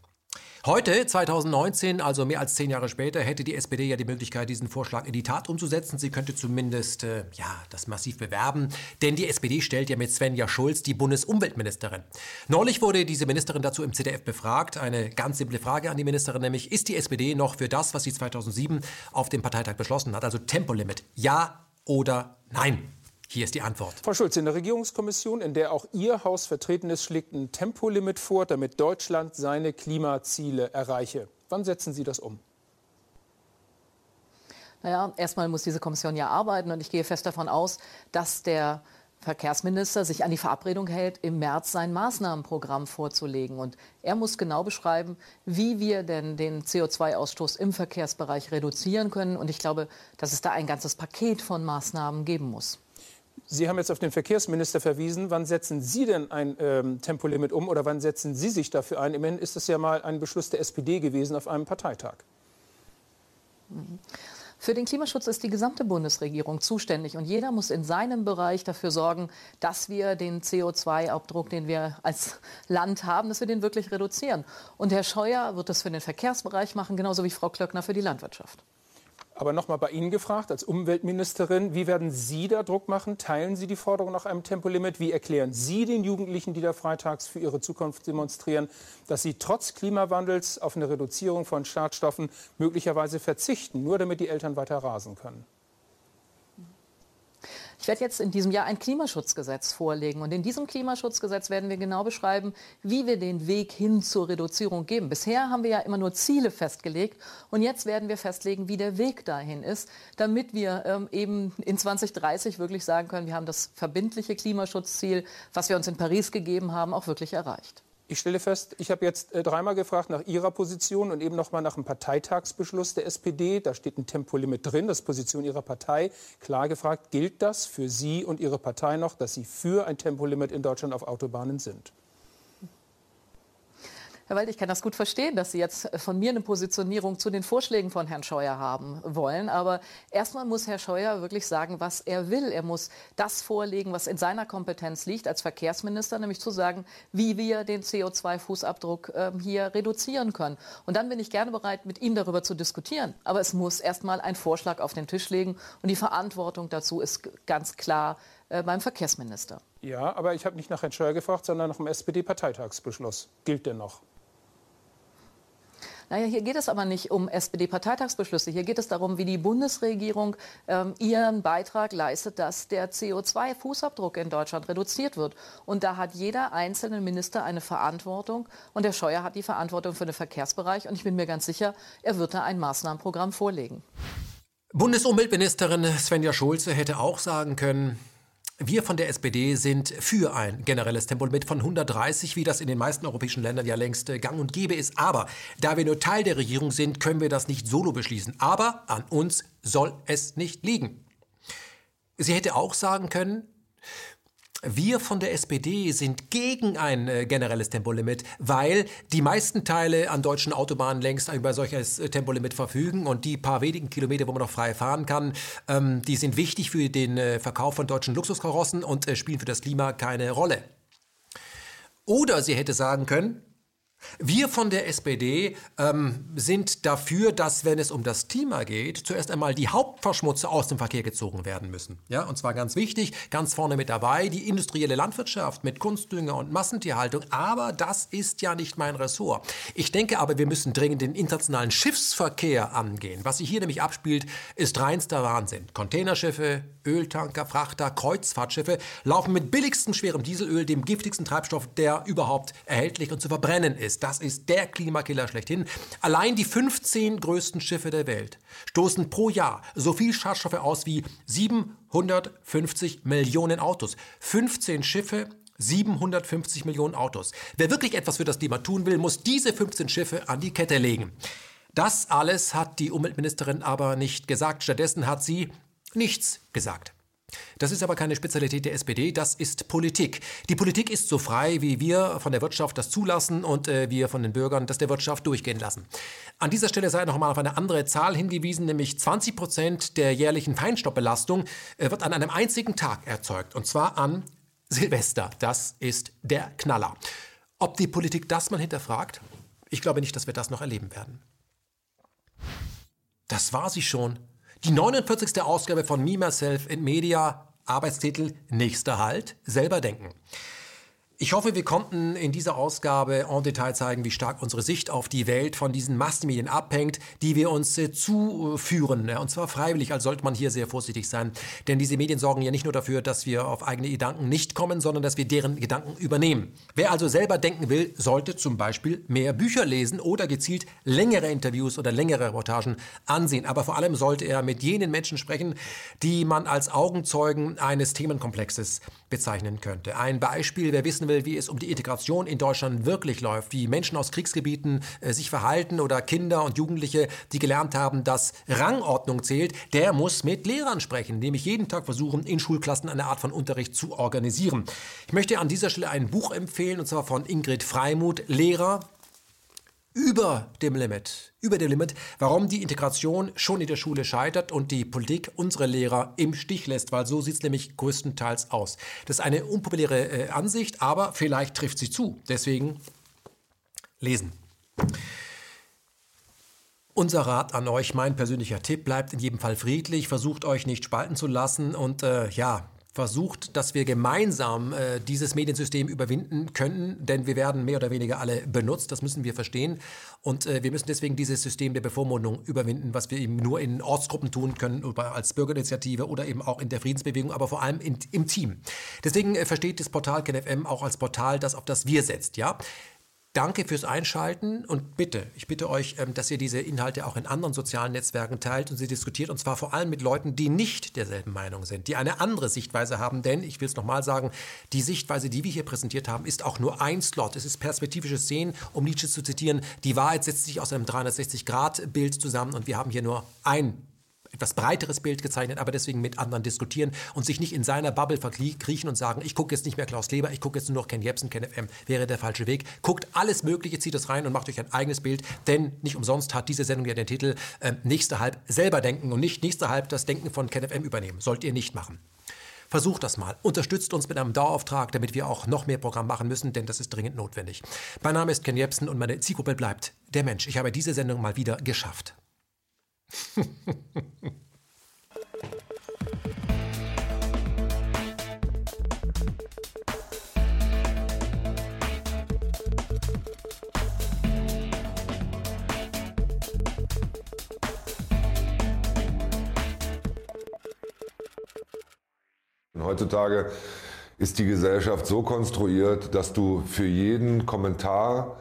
Heute, 2019, also mehr als zehn Jahre später, hätte die SPD ja die Möglichkeit, diesen Vorschlag in die Tat umzusetzen. Sie könnte zumindest äh, ja, das massiv bewerben, denn die SPD stellt ja mit Svenja Schulz die Bundesumweltministerin. Neulich wurde diese Ministerin dazu im ZDF befragt. Eine ganz simple Frage an die Ministerin, nämlich ist die SPD noch für das, was sie 2007 auf dem Parteitag beschlossen hat, also Tempolimit, ja oder nein? Hier ist die Antwort. Frau Schulz, in der Regierungskommission, in der auch Ihr Haus vertreten ist, schlägt ein Tempolimit vor, damit Deutschland seine Klimaziele erreiche. Wann setzen Sie das um? Naja, erstmal muss diese Kommission ja arbeiten und ich gehe fest davon aus, dass der Verkehrsminister sich an die Verabredung hält, im März sein Maßnahmenprogramm vorzulegen. Und er muss genau beschreiben, wie wir denn den CO2-Ausstoß im Verkehrsbereich reduzieren können. Und ich glaube, dass es da ein ganzes Paket von Maßnahmen geben muss. Sie haben jetzt auf den Verkehrsminister verwiesen. Wann setzen Sie denn ein ähm, Tempolimit um oder wann setzen Sie sich dafür ein? Immerhin ist das ja mal ein Beschluss der SPD gewesen auf einem Parteitag. Für den Klimaschutz ist die gesamte Bundesregierung zuständig und jeder muss in seinem Bereich dafür sorgen, dass wir den CO2-Abdruck, den wir als Land haben, dass wir den wirklich reduzieren. Und Herr Scheuer wird das für den Verkehrsbereich machen, genauso wie Frau Klöckner für die Landwirtschaft. Aber noch mal bei Ihnen gefragt, als Umweltministerin, wie werden Sie da Druck machen? Teilen Sie die Forderung nach einem Tempolimit? Wie erklären Sie den Jugendlichen, die da freitags für ihre Zukunft demonstrieren, dass sie trotz Klimawandels auf eine Reduzierung von Schadstoffen möglicherweise verzichten, nur damit die Eltern weiter rasen können? Ich werde jetzt in diesem Jahr ein Klimaschutzgesetz vorlegen. Und in diesem Klimaschutzgesetz werden wir genau beschreiben, wie wir den Weg hin zur Reduzierung geben. Bisher haben wir ja immer nur Ziele festgelegt. Und jetzt werden wir festlegen, wie der Weg dahin ist, damit wir ähm, eben in 2030 wirklich sagen können, wir haben das verbindliche Klimaschutzziel, was wir uns in Paris gegeben haben, auch wirklich erreicht. Ich stelle fest, ich habe jetzt äh, dreimal gefragt nach Ihrer Position und eben noch mal nach einem Parteitagsbeschluss der SPD. Da steht ein Tempolimit drin, das ist Position Ihrer Partei. Klar gefragt, gilt das für Sie und Ihre Partei noch, dass Sie für ein Tempolimit in Deutschland auf Autobahnen sind? Herr Wald, ich kann das gut verstehen, dass Sie jetzt von mir eine Positionierung zu den Vorschlägen von Herrn Scheuer haben wollen. Aber erstmal muss Herr Scheuer wirklich sagen, was er will. Er muss das vorlegen, was in seiner Kompetenz liegt als Verkehrsminister, nämlich zu sagen, wie wir den CO2-Fußabdruck äh, hier reduzieren können. Und dann bin ich gerne bereit, mit ihm darüber zu diskutieren. Aber es muss erstmal ein Vorschlag auf den Tisch legen. Und die Verantwortung dazu ist ganz klar äh, beim Verkehrsminister. Ja, aber ich habe nicht nach Herrn Scheuer gefragt, sondern nach dem SPD-Parteitagsbeschluss. Gilt der noch? Naja, hier geht es aber nicht um SPD-Parteitagsbeschlüsse. Hier geht es darum, wie die Bundesregierung ähm, ihren Beitrag leistet, dass der CO2-Fußabdruck in Deutschland reduziert wird. Und da hat jeder einzelne Minister eine Verantwortung. Und der Scheuer hat die Verantwortung für den Verkehrsbereich. Und ich bin mir ganz sicher, er wird da ein Maßnahmenprogramm vorlegen. Bundesumweltministerin Svenja Schulze hätte auch sagen können, wir von der SPD sind für ein generelles Tempolimit von 130, wie das in den meisten europäischen Ländern ja längst äh, gang und gäbe ist. Aber da wir nur Teil der Regierung sind, können wir das nicht solo beschließen. Aber an uns soll es nicht liegen. Sie hätte auch sagen können, Wir von der SPD sind gegen ein äh, generelles Tempolimit, weil die meisten Teile an deutschen Autobahnen längst über solches äh, Tempolimit verfügen und die paar wenigen Kilometer, wo man noch frei fahren kann, ähm, die sind wichtig für den äh, Verkauf von deutschen Luxuskarossen und spielen für das Klima keine Rolle. Oder sie hätte sagen können, wir von der SPD ähm, sind dafür, dass, wenn es um das Klima geht, zuerst einmal die Hauptverschmutzer aus dem Verkehr gezogen werden müssen. Ja, und zwar ganz wichtig, ganz vorne mit dabei, die industrielle Landwirtschaft mit Kunstdünger und Massentierhaltung. Aber das ist ja nicht mein Ressort. Ich denke aber, wir müssen dringend den internationalen Schiffsverkehr angehen. Was sich hier nämlich abspielt, ist reinster Wahnsinn. Containerschiffe, Öltanker, Frachter, Kreuzfahrtschiffe laufen mit billigstem schwerem Dieselöl, dem giftigsten Treibstoff, der überhaupt erhältlich und zu verbrennen ist ist. Das ist der Klimakiller schlechthin. Allein die 15 größten Schiffe der Welt stoßen pro Jahr so viel Schadstoffe aus wie 750 Millionen Autos. 15 Schiffe 750 Millionen Autos. Wer wirklich etwas für das Klima tun will, muss diese 15 Schiffe an die Kette legen. Das alles hat die Umweltministerin aber nicht gesagt. Stattdessen hat sie nichts gesagt. Das ist aber keine Spezialität der SPD, das ist Politik. Die Politik ist so frei, wie wir von der Wirtschaft das zulassen und äh, wir von den Bürgern das der Wirtschaft durchgehen lassen. An dieser Stelle sei noch einmal auf eine andere Zahl hingewiesen, nämlich 20 Prozent der jährlichen Feinstaubbelastung äh, wird an einem einzigen Tag erzeugt, und zwar an Silvester. Das ist der Knaller. Ob die Politik das mal hinterfragt? Ich glaube nicht, dass wir das noch erleben werden. Das war sie schon. Die 49. Ausgabe von Me, Myself in Media, Arbeitstitel Nächster Halt, selber denken. Ich hoffe, wir konnten in dieser Ausgabe en Detail zeigen, wie stark unsere Sicht auf die Welt von diesen Massenmedien abhängt, die wir uns äh, zuführen. Und zwar freiwillig, also sollte man hier sehr vorsichtig sein. Denn diese Medien sorgen ja nicht nur dafür, dass wir auf eigene Gedanken nicht kommen, sondern dass wir deren Gedanken übernehmen. Wer also selber denken will, sollte zum Beispiel mehr Bücher lesen oder gezielt längere Interviews oder längere Reportagen ansehen. Aber vor allem sollte er mit jenen Menschen sprechen, die man als Augenzeugen eines Themenkomplexes bezeichnen könnte. Ein Beispiel, wer wissen will, wie es um die Integration in Deutschland wirklich läuft, wie Menschen aus Kriegsgebieten äh, sich verhalten oder Kinder und Jugendliche, die gelernt haben, dass Rangordnung zählt, der muss mit Lehrern sprechen, nämlich jeden Tag versuchen, in Schulklassen eine Art von Unterricht zu organisieren. Ich möchte an dieser Stelle ein Buch empfehlen, und zwar von Ingrid Freimuth, Lehrer, über dem Limit, über dem Limit, warum die Integration schon in der Schule scheitert und die Politik unsere Lehrer im Stich lässt, weil so sieht es nämlich größtenteils aus. Das ist eine unpopuläre äh, Ansicht, aber vielleicht trifft sie zu. Deswegen lesen. Unser Rat an euch, mein persönlicher Tipp, bleibt in jedem Fall friedlich, versucht euch nicht spalten zu lassen und äh, ja, versucht, dass wir gemeinsam äh, dieses Mediensystem überwinden können, denn wir werden mehr oder weniger alle benutzt, das müssen wir verstehen. Und äh, wir müssen deswegen dieses System der Bevormundung überwinden, was wir eben nur in Ortsgruppen tun können, oder als Bürgerinitiative oder eben auch in der Friedensbewegung, aber vor allem in, im Team. Deswegen äh, versteht das Portal KenFM auch als Portal, das auf das Wir setzt. Ja? Danke fürs Einschalten und bitte, ich bitte euch, ähm, dass ihr diese Inhalte auch in anderen sozialen Netzwerken teilt und sie diskutiert und zwar vor allem mit Leuten, die nicht derselben Meinung sind, die eine andere Sichtweise haben, denn ich will es nochmal sagen, die Sichtweise, die wir hier präsentiert haben, ist auch nur ein Slot. Es ist perspektivisches Sehen, um Nietzsche zu zitieren. Die Wahrheit setzt sich aus einem 360-Grad-Bild zusammen und wir haben hier nur ein etwas breiteres Bild gezeichnet, aber deswegen mit anderen diskutieren und sich nicht in seiner Bubble verkriechen und sagen, ich gucke jetzt nicht mehr Klaus Kleber, ich gucke jetzt nur noch Ken Jebsen, Ken FM, wäre der falsche Weg. Guckt alles Mögliche, zieht es rein und macht euch ein eigenes Bild, denn nicht umsonst hat diese Sendung ja den Titel äh, Nächster Halb selber denken und nicht Nächster Halb das Denken von Ken FM übernehmen. Sollt ihr nicht machen. Versucht das mal. Unterstützt uns mit einem Dauerauftrag, damit wir auch noch mehr Programm machen müssen, denn das ist dringend notwendig. Mein Name ist Ken Jebsen und meine Zielgruppe bleibt der Mensch. Ich habe diese Sendung mal wieder geschafft. Heutzutage ist die Gesellschaft so konstruiert, dass du für jeden Kommentar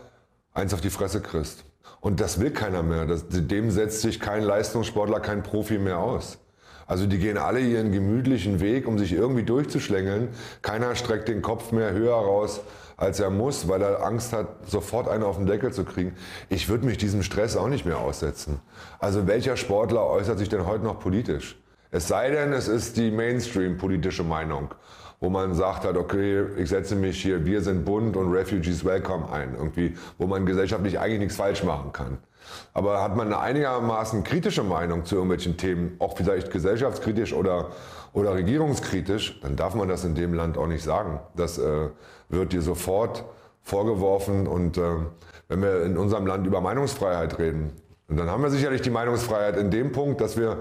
eins auf die Fresse kriegst. Und das will keiner mehr. Das, dem setzt sich kein Leistungssportler, kein Profi mehr aus. Also die gehen alle ihren gemütlichen Weg, um sich irgendwie durchzuschlängeln. Keiner streckt den Kopf mehr höher raus, als er muss, weil er Angst hat, sofort einen auf den Deckel zu kriegen. Ich würde mich diesem Stress auch nicht mehr aussetzen. Also welcher Sportler äußert sich denn heute noch politisch? Es sei denn, es ist die Mainstream-politische Meinung. Wo man sagt hat, okay, ich setze mich hier, wir sind bunt und Refugees Welcome ein, irgendwie, wo man gesellschaftlich eigentlich nichts falsch machen kann. Aber hat man eine einigermaßen kritische Meinung zu irgendwelchen Themen, auch vielleicht gesellschaftskritisch oder, oder regierungskritisch, dann darf man das in dem Land auch nicht sagen. Das äh, wird dir sofort vorgeworfen. Und äh, wenn wir in unserem Land über Meinungsfreiheit reden, dann haben wir sicherlich die Meinungsfreiheit in dem Punkt, dass wir,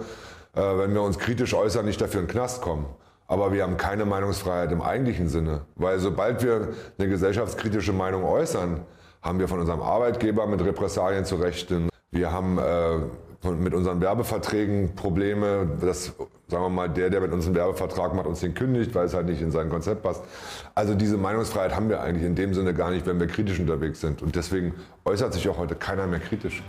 äh, wenn wir uns kritisch äußern, nicht dafür in den Knast kommen. Aber wir haben keine Meinungsfreiheit im eigentlichen Sinne. Weil sobald wir eine gesellschaftskritische Meinung äußern, haben wir von unserem Arbeitgeber mit Repressalien zu rechnen. Wir haben äh, mit unseren Werbeverträgen Probleme, dass, sagen wir mal, der, der mit uns einen Werbevertrag macht, uns den kündigt, weil es halt nicht in sein Konzept passt. Also diese Meinungsfreiheit haben wir eigentlich in dem Sinne gar nicht, wenn wir kritisch unterwegs sind. Und deswegen äußert sich auch heute keiner mehr kritisch.